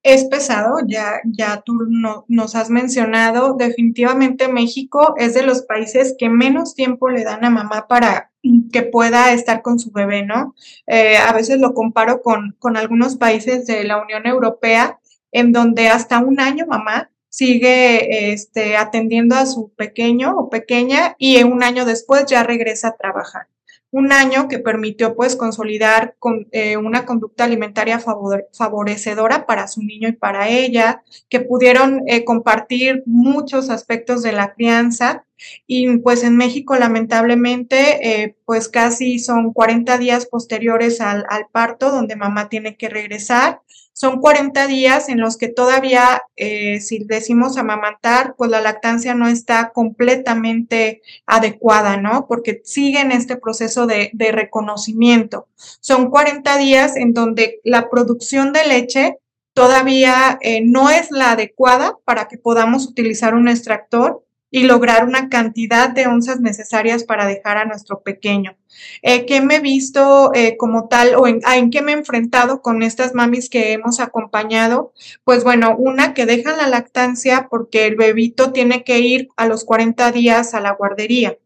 Es pesado, ya, ya tú nos has mencionado, definitivamente México es de los países que menos tiempo le dan a mamá para que pueda estar con su bebé, ¿no? Eh, a veces lo comparo con, con algunos países de la Unión Europea, en donde hasta un año mamá sigue este, atendiendo a su pequeño o pequeña y un año después ya regresa a trabajar un año que permitió pues consolidar con, eh, una conducta alimentaria favorecedora para su niño y para ella, que pudieron eh, compartir muchos aspectos de la crianza. Y pues en México lamentablemente eh, pues casi son 40 días posteriores al, al parto donde mamá tiene que regresar son 40 días en los que todavía, eh, si decimos amamantar, pues la lactancia no está completamente adecuada, ¿no? Porque sigue en este proceso de, reconocimiento. Son 40 días en donde la producción de leche todavía eh, no es la adecuada para que podamos utilizar un extractor y lograr una cantidad de onzas necesarias para dejar a nuestro pequeño. Eh, ¿Qué me he visto eh, como tal o en, en, qué me he enfrentado con estas mamis que hemos acompañado? Pues bueno, una que dejan la lactancia porque el bebito tiene que ir a los 40 días a la guardería.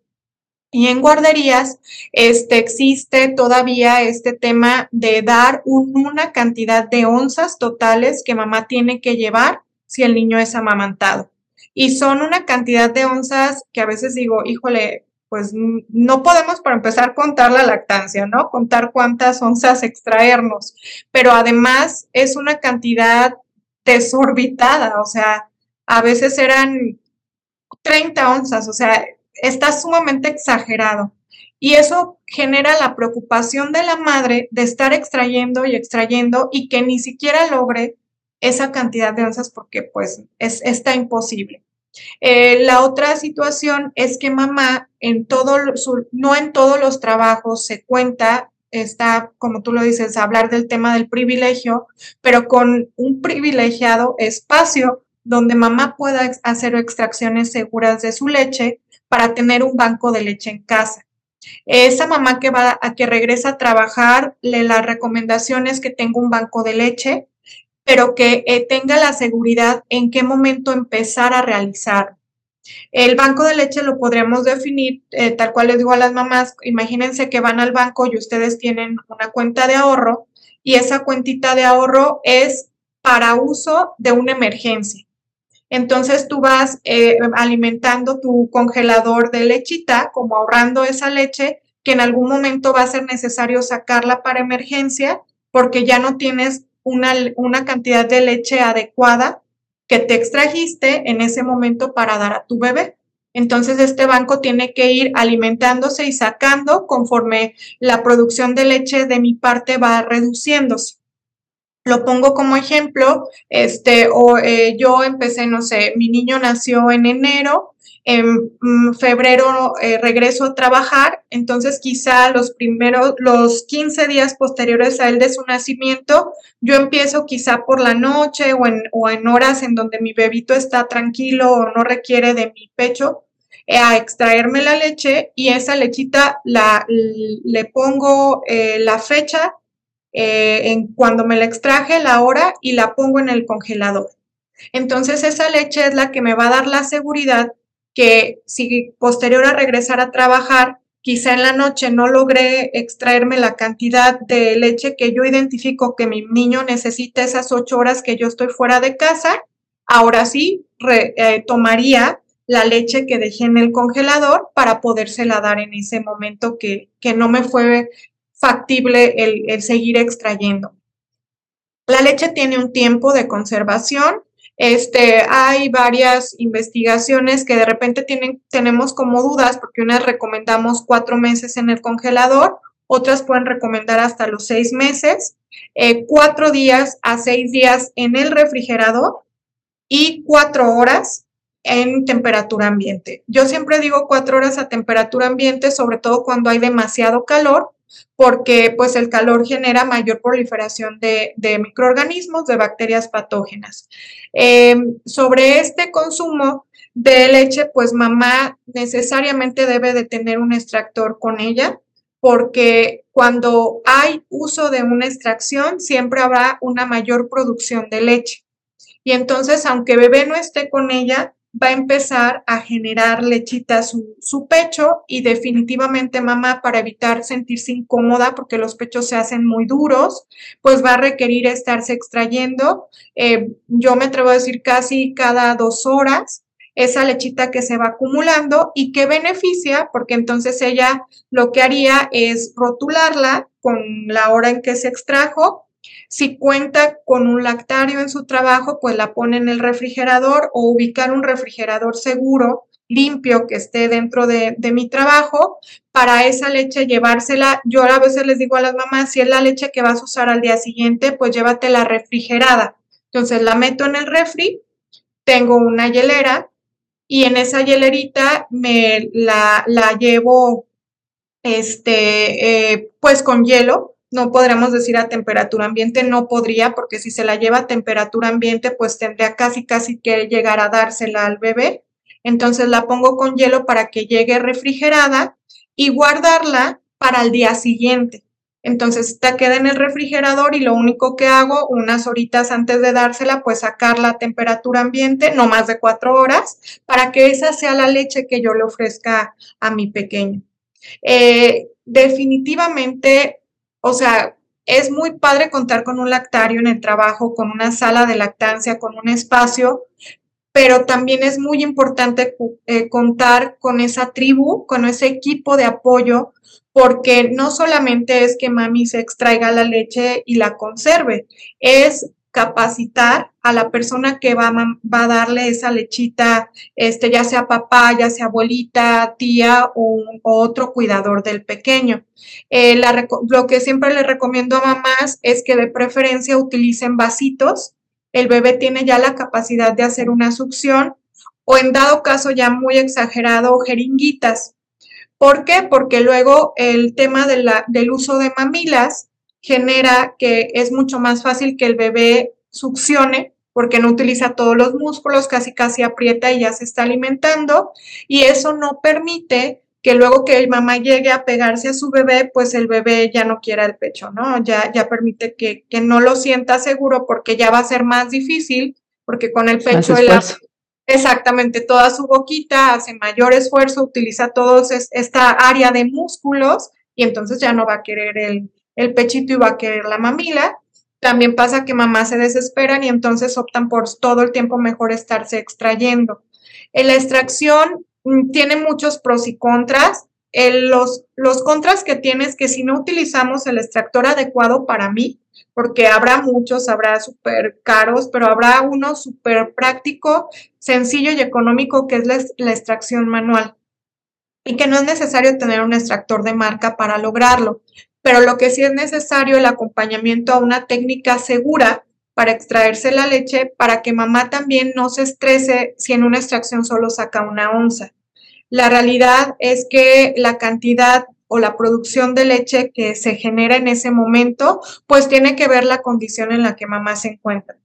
Y en guarderías este, existe todavía este tema de dar una cantidad de onzas totales que mamá tiene que llevar si el niño es amamantado y son una cantidad de onzas que a veces digo, híjole, pues no podemos para empezar contar la lactancia, ¿no? Contar cuántas onzas extraernos, pero además es una cantidad desorbitada, o sea, a veces eran 30 onzas, o sea, está sumamente exagerado. Y eso genera la preocupación de la madre de estar extrayendo y extrayendo y que ni siquiera logre esa cantidad de onzas porque pues es, está imposible. Eh, la otra situación es que mamá en todo su, no en todos los trabajos se cuenta, está, como tú lo dices, hablar del tema del privilegio, pero con un privilegiado espacio donde mamá pueda hacer extracciones seguras de su leche para tener un banco de leche en casa. Esa mamá que va a que regresa a trabajar, le, la recomendación es que tenga un banco de leche pero que eh, tenga la seguridad en qué momento empezar a realizar. El banco de leche lo podríamos definir eh, tal cual les digo a las mamás, imagínense que van al banco y ustedes tienen una cuenta de ahorro y esa cuentita de ahorro es para uso de una emergencia. Entonces tú vas eh, alimentando tu congelador de lechita, como ahorrando esa leche, que en algún momento va a ser necesario sacarla para emergencia porque ya no tienes una, cantidad de leche adecuada que te extrajiste en ese momento para dar a tu bebé. Entonces, este banco tiene que ir alimentándose y sacando conforme la producción de leche de mi parte va reduciéndose. Lo pongo como ejemplo, este, o eh, yo empecé, no sé, mi niño nació en enero, en mm, febrero eh, regreso a trabajar, entonces quizá los primeros, los 15 días posteriores a él de su nacimiento, yo empiezo quizá por la noche o en, o en horas en donde mi bebito está tranquilo o no requiere de mi pecho, eh, a extraerme la leche y esa lechita la, le pongo la fecha eh, en cuando me la extraje, la hora y la pongo en el congelador. Entonces esa leche es la que me va a dar la seguridad que si posterior a regresar a trabajar, quizá en la noche no logré extraerme la cantidad de leche que yo identifico que mi niño necesita esas ocho horas que yo estoy fuera de casa, ahora sí eh, tomaría la leche que dejé en el congelador para podérsela dar en ese momento que, que no me fue factible el, seguir extrayendo. La leche tiene un tiempo de conservación. Este, hay varias investigaciones que de repente tienen, tenemos como dudas porque unas recomendamos cuatro meses en el congelador, otras pueden recomendar hasta los seis meses, eh, cuatro días a seis días en el refrigerador y cuatro horas en temperatura ambiente. Yo siempre digo cuatro horas a temperatura ambiente, sobre todo cuando hay demasiado calor, porque pues el calor genera mayor proliferación de, microorganismos, de bacterias patógenas. Em, sobre este consumo de leche, pues mamá necesariamente debe de tener un extractor con ella, porque cuando hay uso de una extracción, siempre habrá una mayor producción de leche. Y entonces, aunque bebé no esté con ella, va a empezar a generar lechita su, su, pecho y definitivamente mamá para evitar sentirse incómoda porque los pechos se hacen muy duros, pues va a requerir estarse extrayendo. Eh, yo me atrevo a decir casi cada dos horas esa lechita que se va acumulando y que beneficia porque entonces ella lo que haría es rotularla con la hora en que se extrajo si cuenta con un lactario en su trabajo, pues la pone en el refrigerador o ubicar un refrigerador seguro, limpio, que esté dentro de, mi trabajo. Para esa leche llevársela, yo a veces les digo a las mamás, si es la leche que vas a usar al día siguiente, pues llévatela refrigerada. Entonces la meto en el refri, tengo una hielera y en esa hielerita me la, la llevo este, eh, pues con hielo, no podríamos decir a temperatura ambiente, no podría, porque si se la lleva a temperatura ambiente, pues tendría casi, casi que llegar a dársela al bebé. Entonces la pongo con hielo para que llegue refrigerada y guardarla para el día siguiente. Entonces esta queda en el refrigerador y lo único que hago unas horitas antes de dársela, pues sacarla a temperatura ambiente, no más de cuatro horas, para que esa sea la leche que yo le ofrezca a mi pequeño. Eh, definitivamente o sea, es muy padre contar con un lactario en el trabajo, con una sala de lactancia, con un espacio, pero también es muy importante eh, contar con esa tribu, con ese equipo de apoyo, porque no solamente es que mami se extraiga la leche y la conserve, es capacitar a la persona que va, va, a darle esa lechita, este, ya sea papá, ya sea abuelita, tía o, otro cuidador del pequeño. Eh, lo que siempre le recomiendo a mamás es que de preferencia utilicen vasitos. El bebé tiene ya la capacidad de hacer una succión o en dado caso ya muy exagerado, jeringuitas. ¿Por qué? Porque luego el tema de la, del uso de mamilas genera que es mucho más fácil que el bebé succione porque no utiliza todos los músculos, casi casi aprieta y ya se está alimentando y eso no permite que luego que el mamá llegue a pegarse a su bebé, pues el bebé ya no quiera el pecho, ¿no? Ya, ya permite que, que no lo sienta seguro porque ya va a ser más difícil, porque con el pecho él exactamente toda su boquita hace mayor esfuerzo, utiliza toda esta área de músculos y entonces ya no va a querer el, el pechito iba a querer la mamila. También pasa que mamás se desesperan y entonces optan por todo el tiempo mejor estarse extrayendo. En la extracción mm, tiene muchos pros y contras. los, los contras que tiene es que si no utilizamos el extractor adecuado para mí, porque habrá muchos, habrá súper caros, pero habrá uno súper práctico, sencillo y económico que es la extracción manual y que no es necesario tener un extractor de marca para lograrlo. Pero lo que sí es necesario el acompañamiento a una técnica segura para extraerse la leche para que mamá también no se estrese si en una extracción solo saca una onza. La realidad es que la cantidad o la producción de leche que se genera en ese momento, pues tiene que ver la condición en la que mamá se encuentra.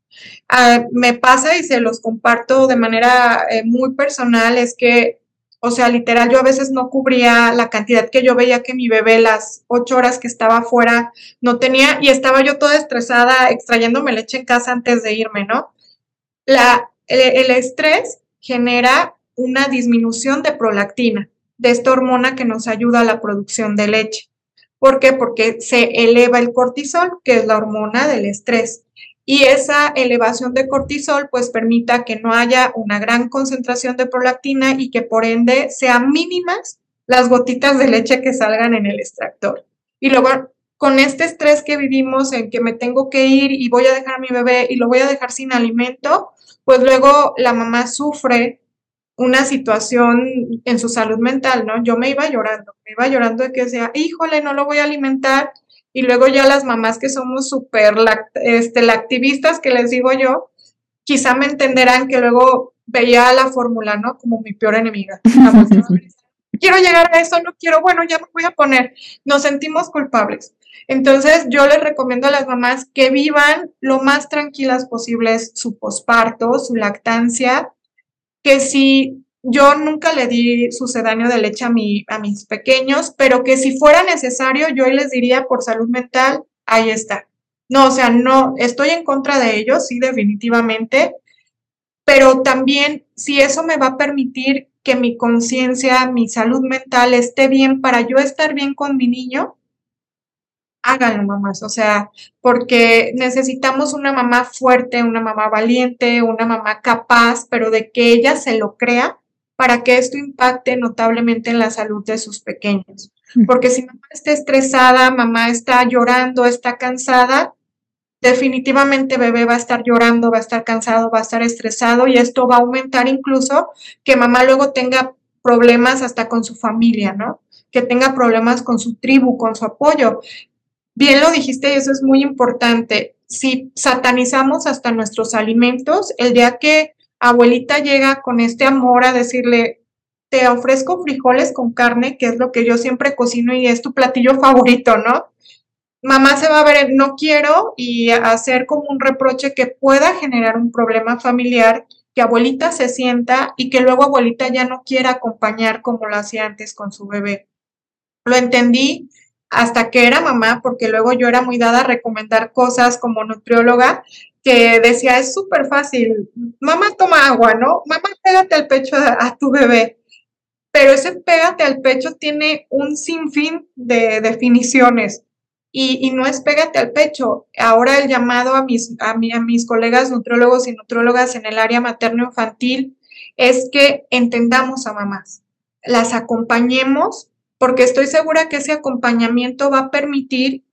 Ah, me pasa y se los comparto de manera eh, muy personal, es que o sea, literal, yo a veces no cubría la cantidad que yo veía que mi bebé las ocho horas que estaba afuera no tenía y estaba yo toda estresada extrayéndome leche en casa antes de irme, ¿no? La, el, estrés genera una disminución de prolactina, de esta hormona que nos ayuda a la producción de leche. ¿Por qué? Porque se eleva el cortisol, que es la hormona del estrés y esa elevación de cortisol pues permita que no haya una gran concentración de prolactina y que por ende sean mínimas las gotitas de leche que salgan en el extractor. Y luego con este estrés que vivimos en que me tengo que ir y voy a dejar a mi bebé y lo voy a dejar sin alimento, pues luego la mamá sufre una situación en su salud mental, ¿no? Yo me iba llorando, me iba llorando de que decía, híjole, no lo voy a alimentar y luego ya las mamás que somos súper este, activistas, que les digo yo, quizá me entenderán que luego veía la fórmula, ¿no? Como mi peor enemiga. quiero llegar a eso, no quiero, bueno, ya me voy a poner. Nos sentimos culpables. Entonces, yo les recomiendo a las mamás que vivan lo más tranquilas posibles su posparto, su lactancia, que si yo nunca le di sucedáneo de leche a, mi, a mis pequeños, pero que si fuera necesario, yo les diría por salud mental, ahí está. No, o sea, no, estoy en contra de ellos, sí, definitivamente, pero también si eso me va a permitir que mi conciencia, mi salud mental esté bien para yo estar bien con mi niño, háganlo, mamás. O sea, porque necesitamos una mamá fuerte, una mamá valiente, una mamá capaz, pero de que ella se lo crea para que esto impacte notablemente en la salud de sus pequeños. Porque si mamá está estresada, mamá está llorando, está cansada, definitivamente bebé va a estar llorando, va a estar cansado, va a estar estresado y esto va a aumentar incluso que mamá luego tenga problemas hasta con su familia, ¿no? Que tenga problemas con su tribu, con su apoyo. Bien lo dijiste y eso es muy importante. Si satanizamos hasta nuestros alimentos, el día que abuelita llega con este amor a decirle, te ofrezco frijoles con carne, que es lo que yo siempre cocino y es tu platillo favorito, ¿no? Mamá se va a ver, no quiero, y hacer como un reproche que pueda generar un problema familiar, que abuelita se sienta y que luego abuelita ya no quiera acompañar como lo hacía antes con su bebé. Lo entendí hasta que era mamá, porque luego yo era muy dada a recomendar cosas como nutrióloga que decía, es súper fácil, mamá toma agua, ¿no? Mamá pégate al pecho a, tu bebé. Pero ese pégate al pecho tiene un sinfín de definiciones y, y, no es pégate al pecho. Ahora el llamado a mis, a, a mis colegas nutriólogos y nutrólogas en el área materno-infantil es que entendamos a mamás, las acompañemos, porque estoy segura que ese acompañamiento va a permitir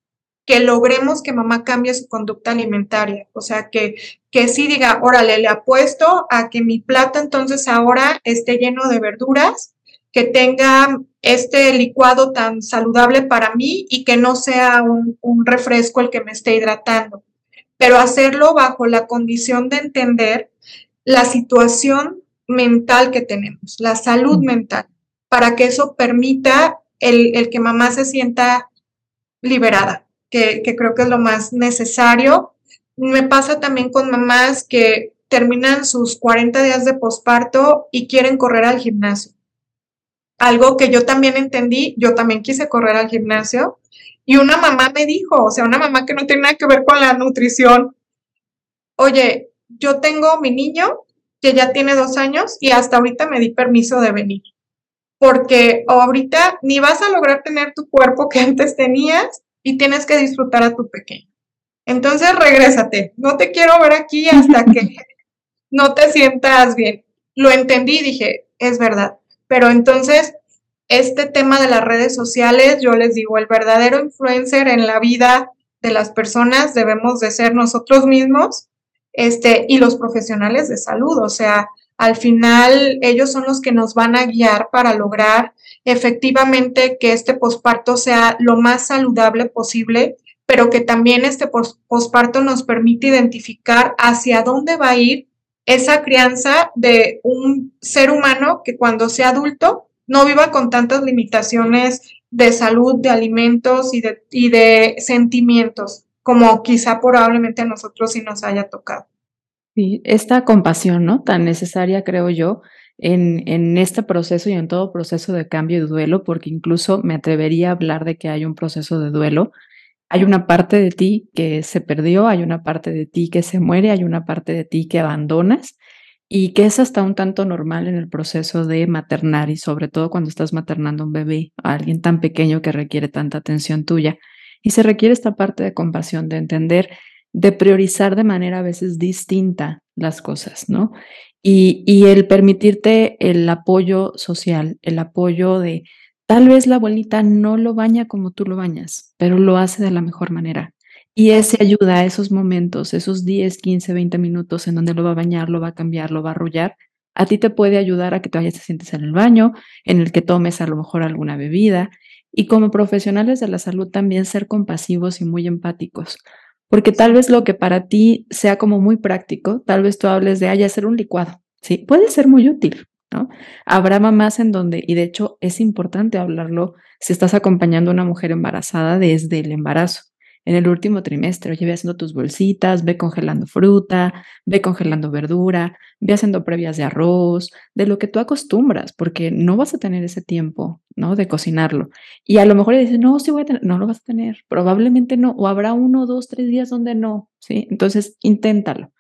que logremos que mamá cambie su conducta alimentaria. O sea, que, que sí diga, órale, le apuesto a que mi plato entonces ahora esté lleno de verduras, que tenga este licuado tan saludable para mí y que no sea un, un refresco el que me esté hidratando. Pero hacerlo bajo la condición de entender la situación mental que tenemos, la salud mental, para que eso permita el, el que mamá se sienta liberada que, creo que es lo más necesario. Me pasa también con mamás que terminan sus 40 días de posparto y quieren correr al gimnasio. Algo que yo también entendí, yo también quise correr al gimnasio y una mamá me dijo, o sea, una mamá que no tiene nada que ver con la nutrición, oye, yo tengo mi niño que ya tiene dos años y hasta ahorita me di permiso de venir, porque ahorita ni vas a lograr tener tu cuerpo que antes tenías, y tienes que disfrutar a tu pequeño. Entonces, regrésate. No te quiero ver aquí hasta que no te sientas bien. Lo entendí, dije, es verdad. Pero entonces, este tema de las redes sociales, yo les digo, el verdadero influencer en la vida de las personas debemos de ser nosotros mismos este, y los profesionales de salud. O sea, Al final, ellos son los que nos van a guiar para lograr efectivamente que este posparto sea lo más saludable posible, pero que también este posparto nos permite identificar hacia dónde va a ir esa crianza de un ser humano que cuando sea adulto no viva con tantas limitaciones de salud, de alimentos y de, y de sentimientos, como quizá probablemente a nosotros sí nos haya tocado. Sí, esta compasión, ¿no? Tan necesaria, creo yo, en, en este proceso y en todo proceso de cambio y duelo, porque incluso me atrevería a hablar de que hay un proceso de duelo. Hay una parte de ti que se perdió, hay una parte de ti que se muere, hay una parte de ti que abandonas y que es hasta un tanto normal en el proceso de maternar y sobre todo cuando estás maternando un bebé, a alguien tan pequeño que requiere tanta atención tuya. Y se requiere esta parte de compasión, de entender de priorizar de manera a veces distinta las cosas, ¿no? Y, y el permitirte el apoyo social, el apoyo de tal vez la abuelita no lo baña como tú lo bañas, pero lo hace de la mejor manera. Y ese ayuda a esos momentos, esos 10, 15, 20 minutos en donde lo va a bañar, lo va a cambiar, lo va a arrullar, a ti te puede ayudar a que te vayas te sientes en el baño, en el que tomes a lo mejor alguna bebida. Y como profesionales de la salud también ser compasivos y muy empáticos porque tal vez lo que para ti sea como muy práctico, tal vez tú hables de, ay, hacer un licuado, ¿sí? Puede ser muy útil, ¿no? Habrá mamás en donde, y de hecho es importante hablarlo si estás acompañando a una mujer embarazada desde el embarazo en el último trimestre. Oye, ve haciendo tus bolsitas, ve congelando fruta, ve congelando verdura, ve haciendo previas de arroz, de lo que tú acostumbras, porque no vas a tener ese tiempo, ¿no? De cocinarlo. Y a lo mejor dices, no, sí voy a tener, no lo vas a tener, probablemente no, o habrá uno, dos, tres días donde no, ¿sí? Entonces, inténtalo.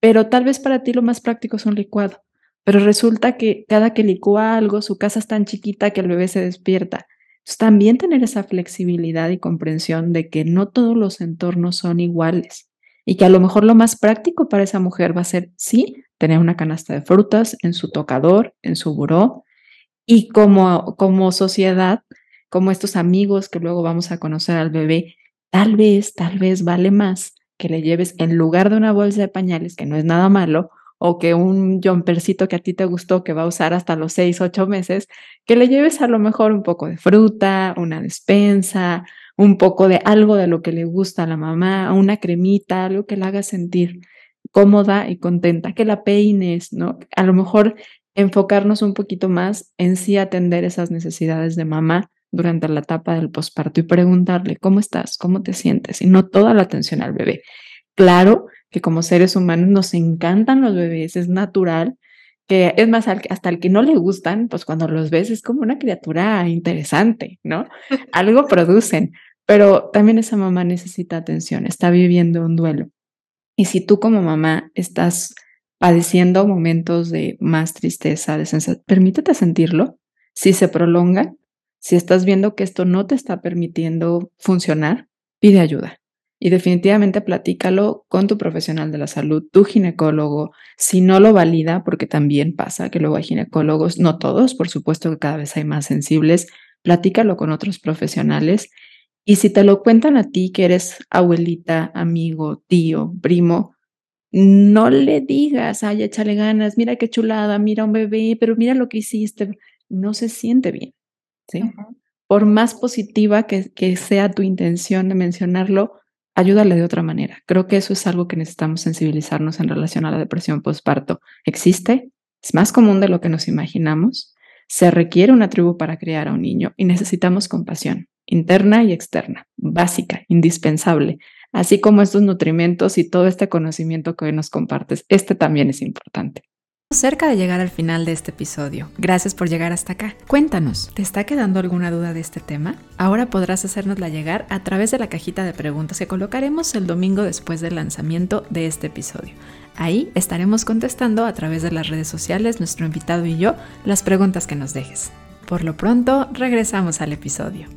Pero tal vez para ti lo más práctico es un licuado. Pero resulta que cada que licúa algo, su casa es tan chiquita que el bebé se despierta también tener esa flexibilidad y comprensión de que no todos los entornos son iguales y que a lo mejor lo más práctico para esa mujer va a ser, sí, tener una canasta de frutas en su tocador, en su buró, y como, como sociedad, como estos amigos que luego vamos a conocer al bebé, tal vez, tal vez vale más que le lleves en lugar de una bolsa de pañales, que no es nada malo, o que un jumpercito que a ti te gustó, que va a usar hasta los seis, ocho meses, que le lleves a lo mejor un poco de fruta, una despensa, un poco de algo de lo que le gusta a la mamá, una cremita, algo que la haga sentir cómoda y contenta, que la peines, ¿no? A lo mejor enfocarnos un poquito más en sí atender esas necesidades de mamá durante la etapa del posparto y preguntarle, ¿cómo estás? ¿Cómo te sientes? Y no toda la atención al bebé. Claro que como seres humanos nos encantan los bebés, es natural, que es más, hasta el que no le gustan, pues cuando los ves es como una criatura interesante, ¿no? Algo producen, pero también esa mamá necesita atención, está viviendo un duelo. Y si tú como mamá estás padeciendo momentos de más tristeza, de sensación, permítete sentirlo. Si se prolonga, si estás viendo que esto no te está permitiendo funcionar, pide ayuda. Y definitivamente platícalo con tu profesional de la salud, tu ginecólogo. Si no lo valida, porque también pasa que luego hay ginecólogos, no todos, por supuesto que cada vez hay más sensibles, platícalo con otros profesionales. Y si te lo cuentan a ti, que eres abuelita, amigo, tío, primo, no le digas, ay, échale ganas, mira qué chulada, mira un bebé, pero mira lo que hiciste. No se siente bien, ¿sí? Por más positiva que, que sea tu intención de mencionarlo, ayúdale de otra manera. Creo que eso es algo que necesitamos sensibilizarnos en relación a la depresión postparto. ¿Existe? Es más común de lo que nos imaginamos. Se requiere una tribu para criar a un niño y necesitamos compasión interna y externa, básica, indispensable, así como estos nutrimentos y todo este conocimiento que hoy nos compartes. Este también es importante. Cerca de llegar al final de este episodio. Gracias por llegar hasta acá. Cuéntanos, ¿te está quedando alguna duda de este tema? Ahora podrás hacérnosla llegar a través de la cajita de preguntas que colocaremos el domingo después del lanzamiento de este episodio. Ahí estaremos contestando a través de las redes sociales, nuestro invitado y yo, las preguntas que nos dejes. Por lo pronto, regresamos al episodio.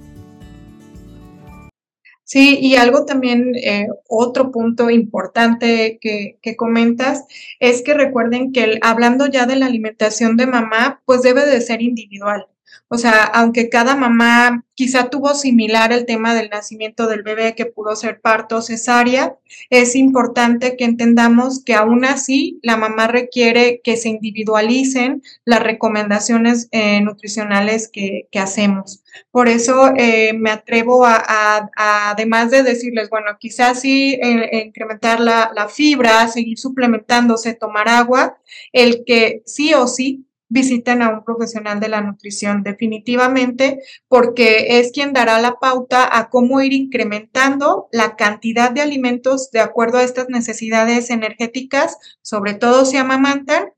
Sí, y algo también, eh, otro punto importante que, comentas es que recuerden que hablando ya de la alimentación de mamá, pues debe de ser individual. O sea, aunque cada mamá quizá tuvo similar el tema del nacimiento del bebé que pudo ser parto cesárea, es importante que entendamos que aún así la mamá requiere que se individualicen las recomendaciones eh, nutricionales que, hacemos. Por eso eh, me atrevo a, además de decirles, bueno, quizás sí eh, incrementar la, la fibra, seguir suplementándose, tomar agua, el que sí o sí visiten a un profesional de la nutrición definitivamente porque es quien dará la pauta a cómo ir incrementando la cantidad de alimentos de acuerdo a estas necesidades energéticas, sobre todo si amamantan,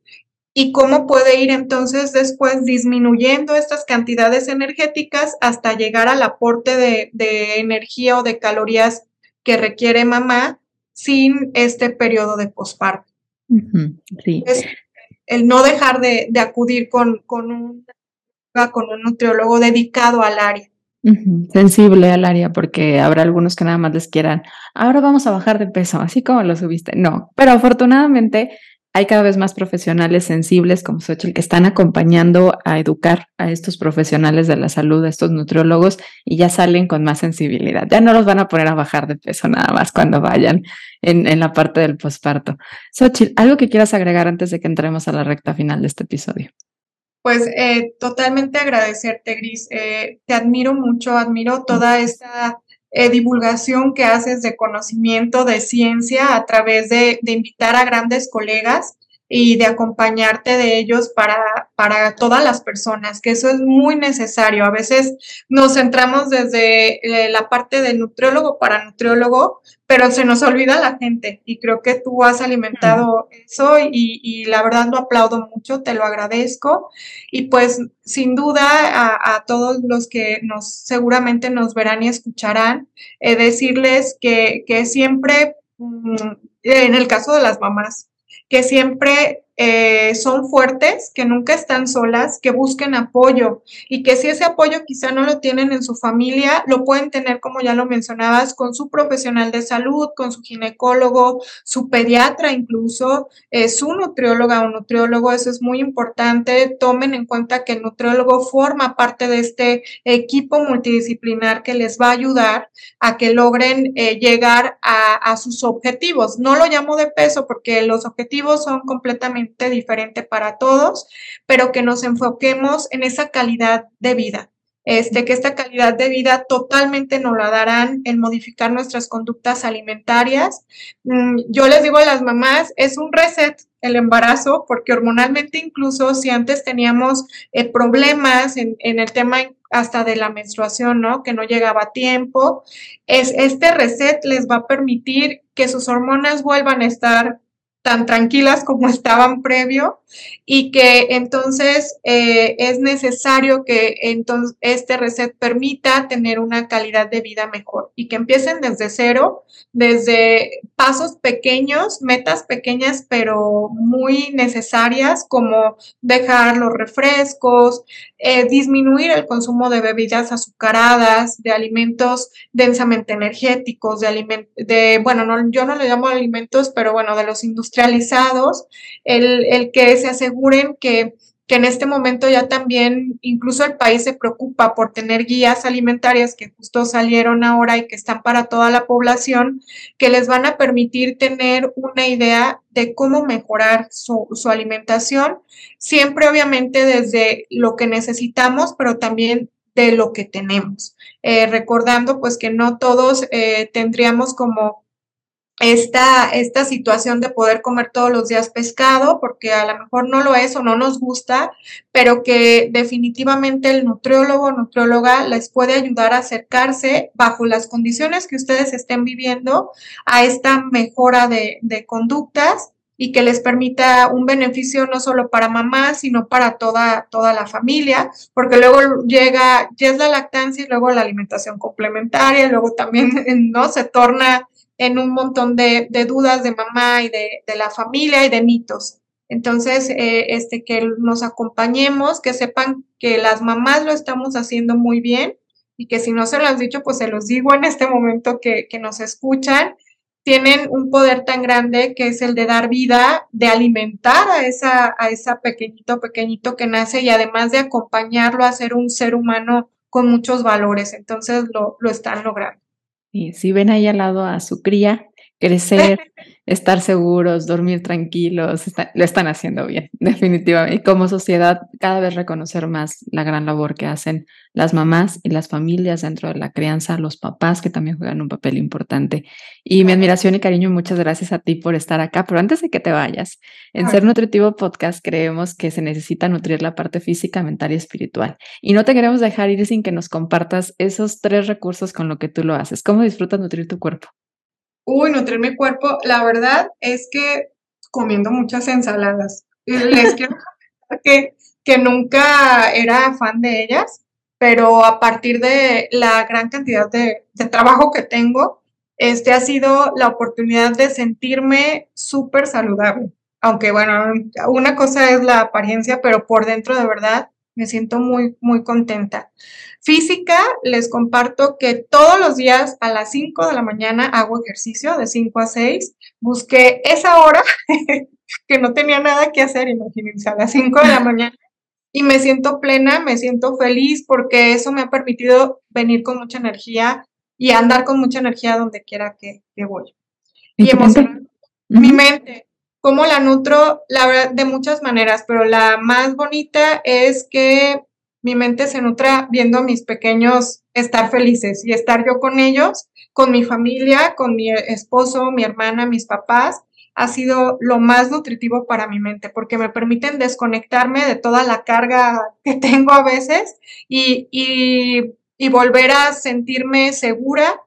y cómo puede ir entonces después disminuyendo estas cantidades energéticas hasta llegar al aporte de, energía o de calorías que requiere mamá sin este periodo de posparto. sí el no dejar de, acudir con, con, un, con un nutriólogo dedicado al área. Sensible al área, porque habrá algunos que nada más les quieran, ahora vamos a bajar de peso, así como lo subiste. No, pero afortunadamente hay cada vez más profesionales sensibles como Xochitl que están acompañando a educar a estos profesionales de la salud, a estos nutriólogos, y ya salen con más sensibilidad. Ya no los van a poner a bajar de peso nada más cuando vayan en, en la parte del posparto. Xochitl, ¿algo que quieras agregar antes de que entremos a la recta final de este episodio? Pues eh, totalmente agradecerte, Gris. Eh, te admiro mucho, admiro toda esta eh, divulgación que haces de conocimiento, de ciencia, a través de, de, invitar a grandes colegas y de acompañarte de ellos para, para todas las personas, que eso es muy necesario. A veces nos centramos desde eh, la parte de nutriólogo para nutriólogo, pero se nos olvida la gente y creo que tú has alimentado eso y, y, la verdad lo aplaudo mucho, te lo agradezco y pues sin duda a, a todos los que nos seguramente nos verán y escucharán, eh, decirles que, que siempre, mm, en el caso de las mamás, que siempre eh, son fuertes, que nunca están solas, que busquen apoyo y que si ese apoyo quizá no lo tienen en su familia, lo pueden tener, como ya lo mencionabas, con su profesional de salud, con su ginecólogo, su pediatra incluso, eh, su nutrióloga o nutriólogo, eso es muy importante. Tomen en cuenta que el nutriólogo forma parte de este equipo multidisciplinar que les va a ayudar a que logren eh, llegar a, a sus objetivos. No lo llamo de peso porque los objetivos son completamente diferente para todos, pero que nos enfoquemos en esa calidad de vida. Este, que esta calidad de vida totalmente nos la darán en modificar nuestras conductas alimentarias. Mm, yo les digo a las mamás, es un reset el embarazo, porque hormonalmente incluso si antes teníamos eh, problemas en, el tema hasta de la menstruación, ¿no? Que no llegaba a tiempo, es, este reset les va a permitir que sus hormonas vuelvan a estar tan tranquilas como estaban previo y que entonces eh, es necesario que entonces este reset permita tener una calidad de vida mejor y que empiecen desde cero, desde pasos pequeños, metas pequeñas pero muy necesarias como dejar los refrescos, eh, disminuir el consumo de bebidas azucaradas, de alimentos densamente energéticos, de, de bueno, no, yo no le llamo alimentos, pero bueno, de los industrializados, el, el que se aseguren que que en este momento ya también incluso el país se preocupa por tener guías alimentarias que justo salieron ahora y que están para toda la población, que les van a permitir tener una idea de cómo mejorar su, alimentación, siempre obviamente desde lo que necesitamos, pero también de lo que tenemos. Eh, recordando pues que no todos eh, tendríamos como esta, esta situación de poder comer todos los días pescado, porque a lo mejor no lo es o no nos gusta, pero que definitivamente el nutriólogo o nutrióloga les puede ayudar a acercarse bajo las condiciones que ustedes estén viviendo a esta mejora de, conductas y que les permita un beneficio no solo para mamá, sino para toda, toda la familia, porque luego llega, ya es la lactancia y luego la alimentación complementaria, luego también no se torna en un montón de, dudas de mamá y de, la familia y de mitos. Entonces, eh, este, que nos acompañemos, que sepan que las mamás lo estamos haciendo muy bien y que si no se lo has dicho, pues se los digo en este momento que, que nos escuchan, tienen un poder tan grande que es el de dar vida, de alimentar a esa, a esa pequeñito, pequeñito que nace y además de acompañarlo a ser un ser humano con muchos valores. Entonces lo, lo están logrando. Y si ven ahí al lado a su cría, crecer, estar seguros, dormir tranquilos, lo están haciendo bien, definitivamente. Y como sociedad, cada vez reconocer más la gran labor que hacen las mamás y las familias dentro de la crianza, los papás que también juegan un papel importante. Y mi admiración y cariño, muchas gracias a ti por estar acá. Pero antes de que te vayas, en Ser Nutritivo Podcast creemos que se necesita nutrir la parte física, mental y espiritual. Y no te queremos dejar ir sin que nos compartas esos tres recursos con lo que tú lo haces. ¿Cómo disfrutas nutrir tu cuerpo? Uy, nutrir mi cuerpo, la verdad es que comiendo muchas ensaladas. Les quiero que, que nunca era fan de ellas, pero a partir de la gran cantidad de, de trabajo que tengo, este ha sido la oportunidad de sentirme súper saludable. Aunque bueno, una cosa es la apariencia, pero por dentro de verdad me siento muy, muy contenta. Física, les comparto que todos los días a las 5 de la mañana hago ejercicio de 5 a 6. Busqué esa hora que no tenía nada que hacer, imagínense, a las 5 de la mañana. Y me siento plena, me siento feliz porque eso me ha permitido venir con mucha energía y andar con mucha energía donde quiera que, voy. Y, emocionar. Mi mente, ¿cómo la nutro? La verdad, de muchas maneras, pero la más bonita es que mi mente se nutra viendo a mis pequeños estar felices y estar yo con ellos, con mi familia, con mi esposo, mi hermana, mis papás, ha sido lo más nutritivo para mi mente porque me permiten desconectarme de toda la carga que tengo a veces y, volver a sentirme segura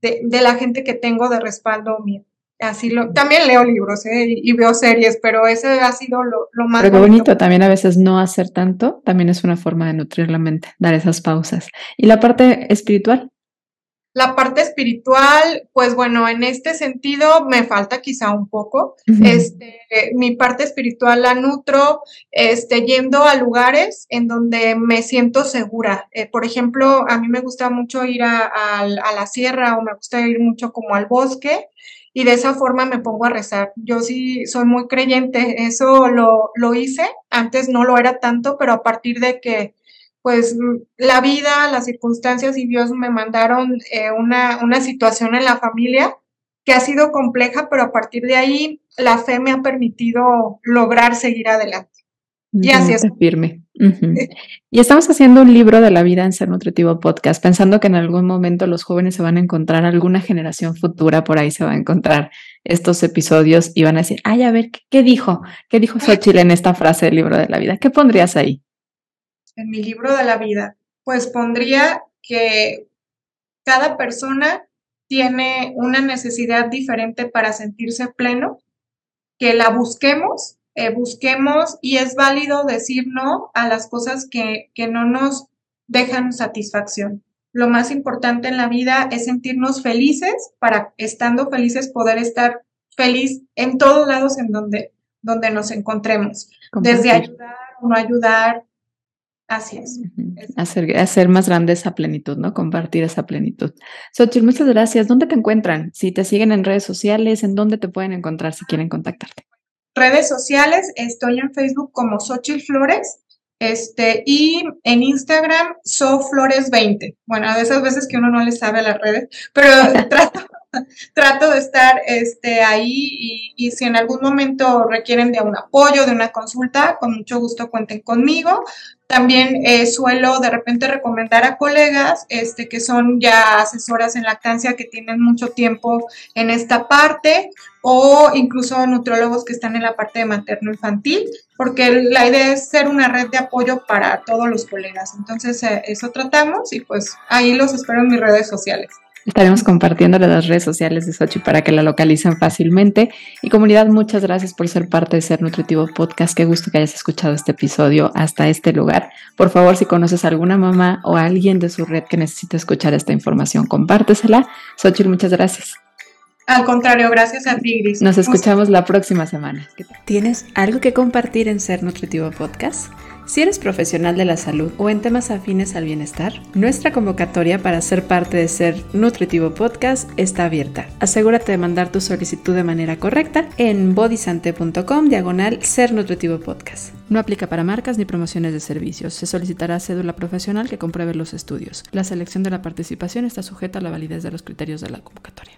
de, de, la gente que tengo de respaldo mío así lo, también leo libros ¿eh? y, veo series, pero ese ha sido lo, lo más pero bonito. bonito. también a veces no hacer tanto, también es una forma de nutrir la mente, dar esas pausas. ¿Y la parte espiritual? La parte espiritual, pues bueno, en este sentido me falta quizá un poco. Este, mi parte espiritual la nutro, este, yendo a lugares en donde me siento segura. Eh, por ejemplo, a mí me gusta mucho ir a, a, la sierra o me gusta ir mucho como al bosque y de esa forma me pongo a rezar. Yo sí soy muy creyente, eso lo, lo hice, antes no lo era tanto, pero a partir de que pues la vida, las circunstancias y Dios me mandaron eh, una, una situación en la familia que ha sido compleja, pero a partir de ahí la fe me ha permitido lograr seguir adelante. Y así es. Firme. y estamos haciendo un libro de la vida en Ser Nutritivo Podcast, pensando que en algún momento los jóvenes se van a encontrar, alguna generación futura por ahí se va a encontrar estos episodios y van a decir, ay, a ver, ¿qué, dijo? ¿Qué dijo Xochitl en esta frase del libro de la vida? ¿Qué pondrías ahí? En mi libro de la vida, pues pondría que cada persona tiene una necesidad diferente para sentirse pleno, que la busquemos eh, busquemos y es válido decir no a las cosas que, que no nos dejan satisfacción. Lo más importante en la vida es sentirnos felices para, estando felices, poder estar feliz en todos lados en donde, donde nos encontremos. Desde ayudar o no ayudar, Así es. hacer, hacer, más grande esa plenitud, ¿no? Compartir esa plenitud. Xochitl, muchas gracias. ¿Dónde te encuentran? Si te siguen en redes sociales, ¿en dónde te pueden encontrar si quieren contactarte? Redes sociales, estoy en Facebook como Xochitl Flores, este, y en Instagram, SoFlores20. Bueno, de esas veces que uno no le sabe las redes, pero trato, trato de estar este, ahí y, si en algún momento requieren de un apoyo, de una consulta, con mucho gusto cuenten conmigo. También eh, suelo de repente recomendar a colegas este, que son ya asesoras en lactancia que tienen mucho tiempo en esta parte o incluso nutriólogos que están en la parte de materno-infantil, porque la idea es ser una red de apoyo para todos los colegas. Entonces, eh, eso tratamos y pues ahí los espero en mis redes sociales. Estaremos compartiéndole las redes sociales de Sochi para que la localicen fácilmente. Y comunidad, muchas gracias por ser parte de Ser Nutritivo Podcast. Qué gusto que hayas escuchado este episodio hasta este lugar. Por favor, si conoces a alguna mamá o a alguien de su red que necesite escuchar esta información, compártesela. Xochitl, muchas gracias. Al contrario, gracias a ti, Gris. Nos escuchamos la próxima semana. ¿Tienes algo que compartir en Ser Nutritivo Podcast? Si eres profesional de la salud o en temas afines al bienestar, nuestra convocatoria para ser parte de Ser Nutritivo Podcast está abierta. Asegúrate de mandar tu solicitud de manera correcta en bodysante.com diagonal Ser Nutritivo Podcast. No aplica para marcas ni promociones de servicios. Se solicitará cédula profesional que compruebe los estudios. La selección de la participación está sujeta a la validez de los criterios de la convocatoria.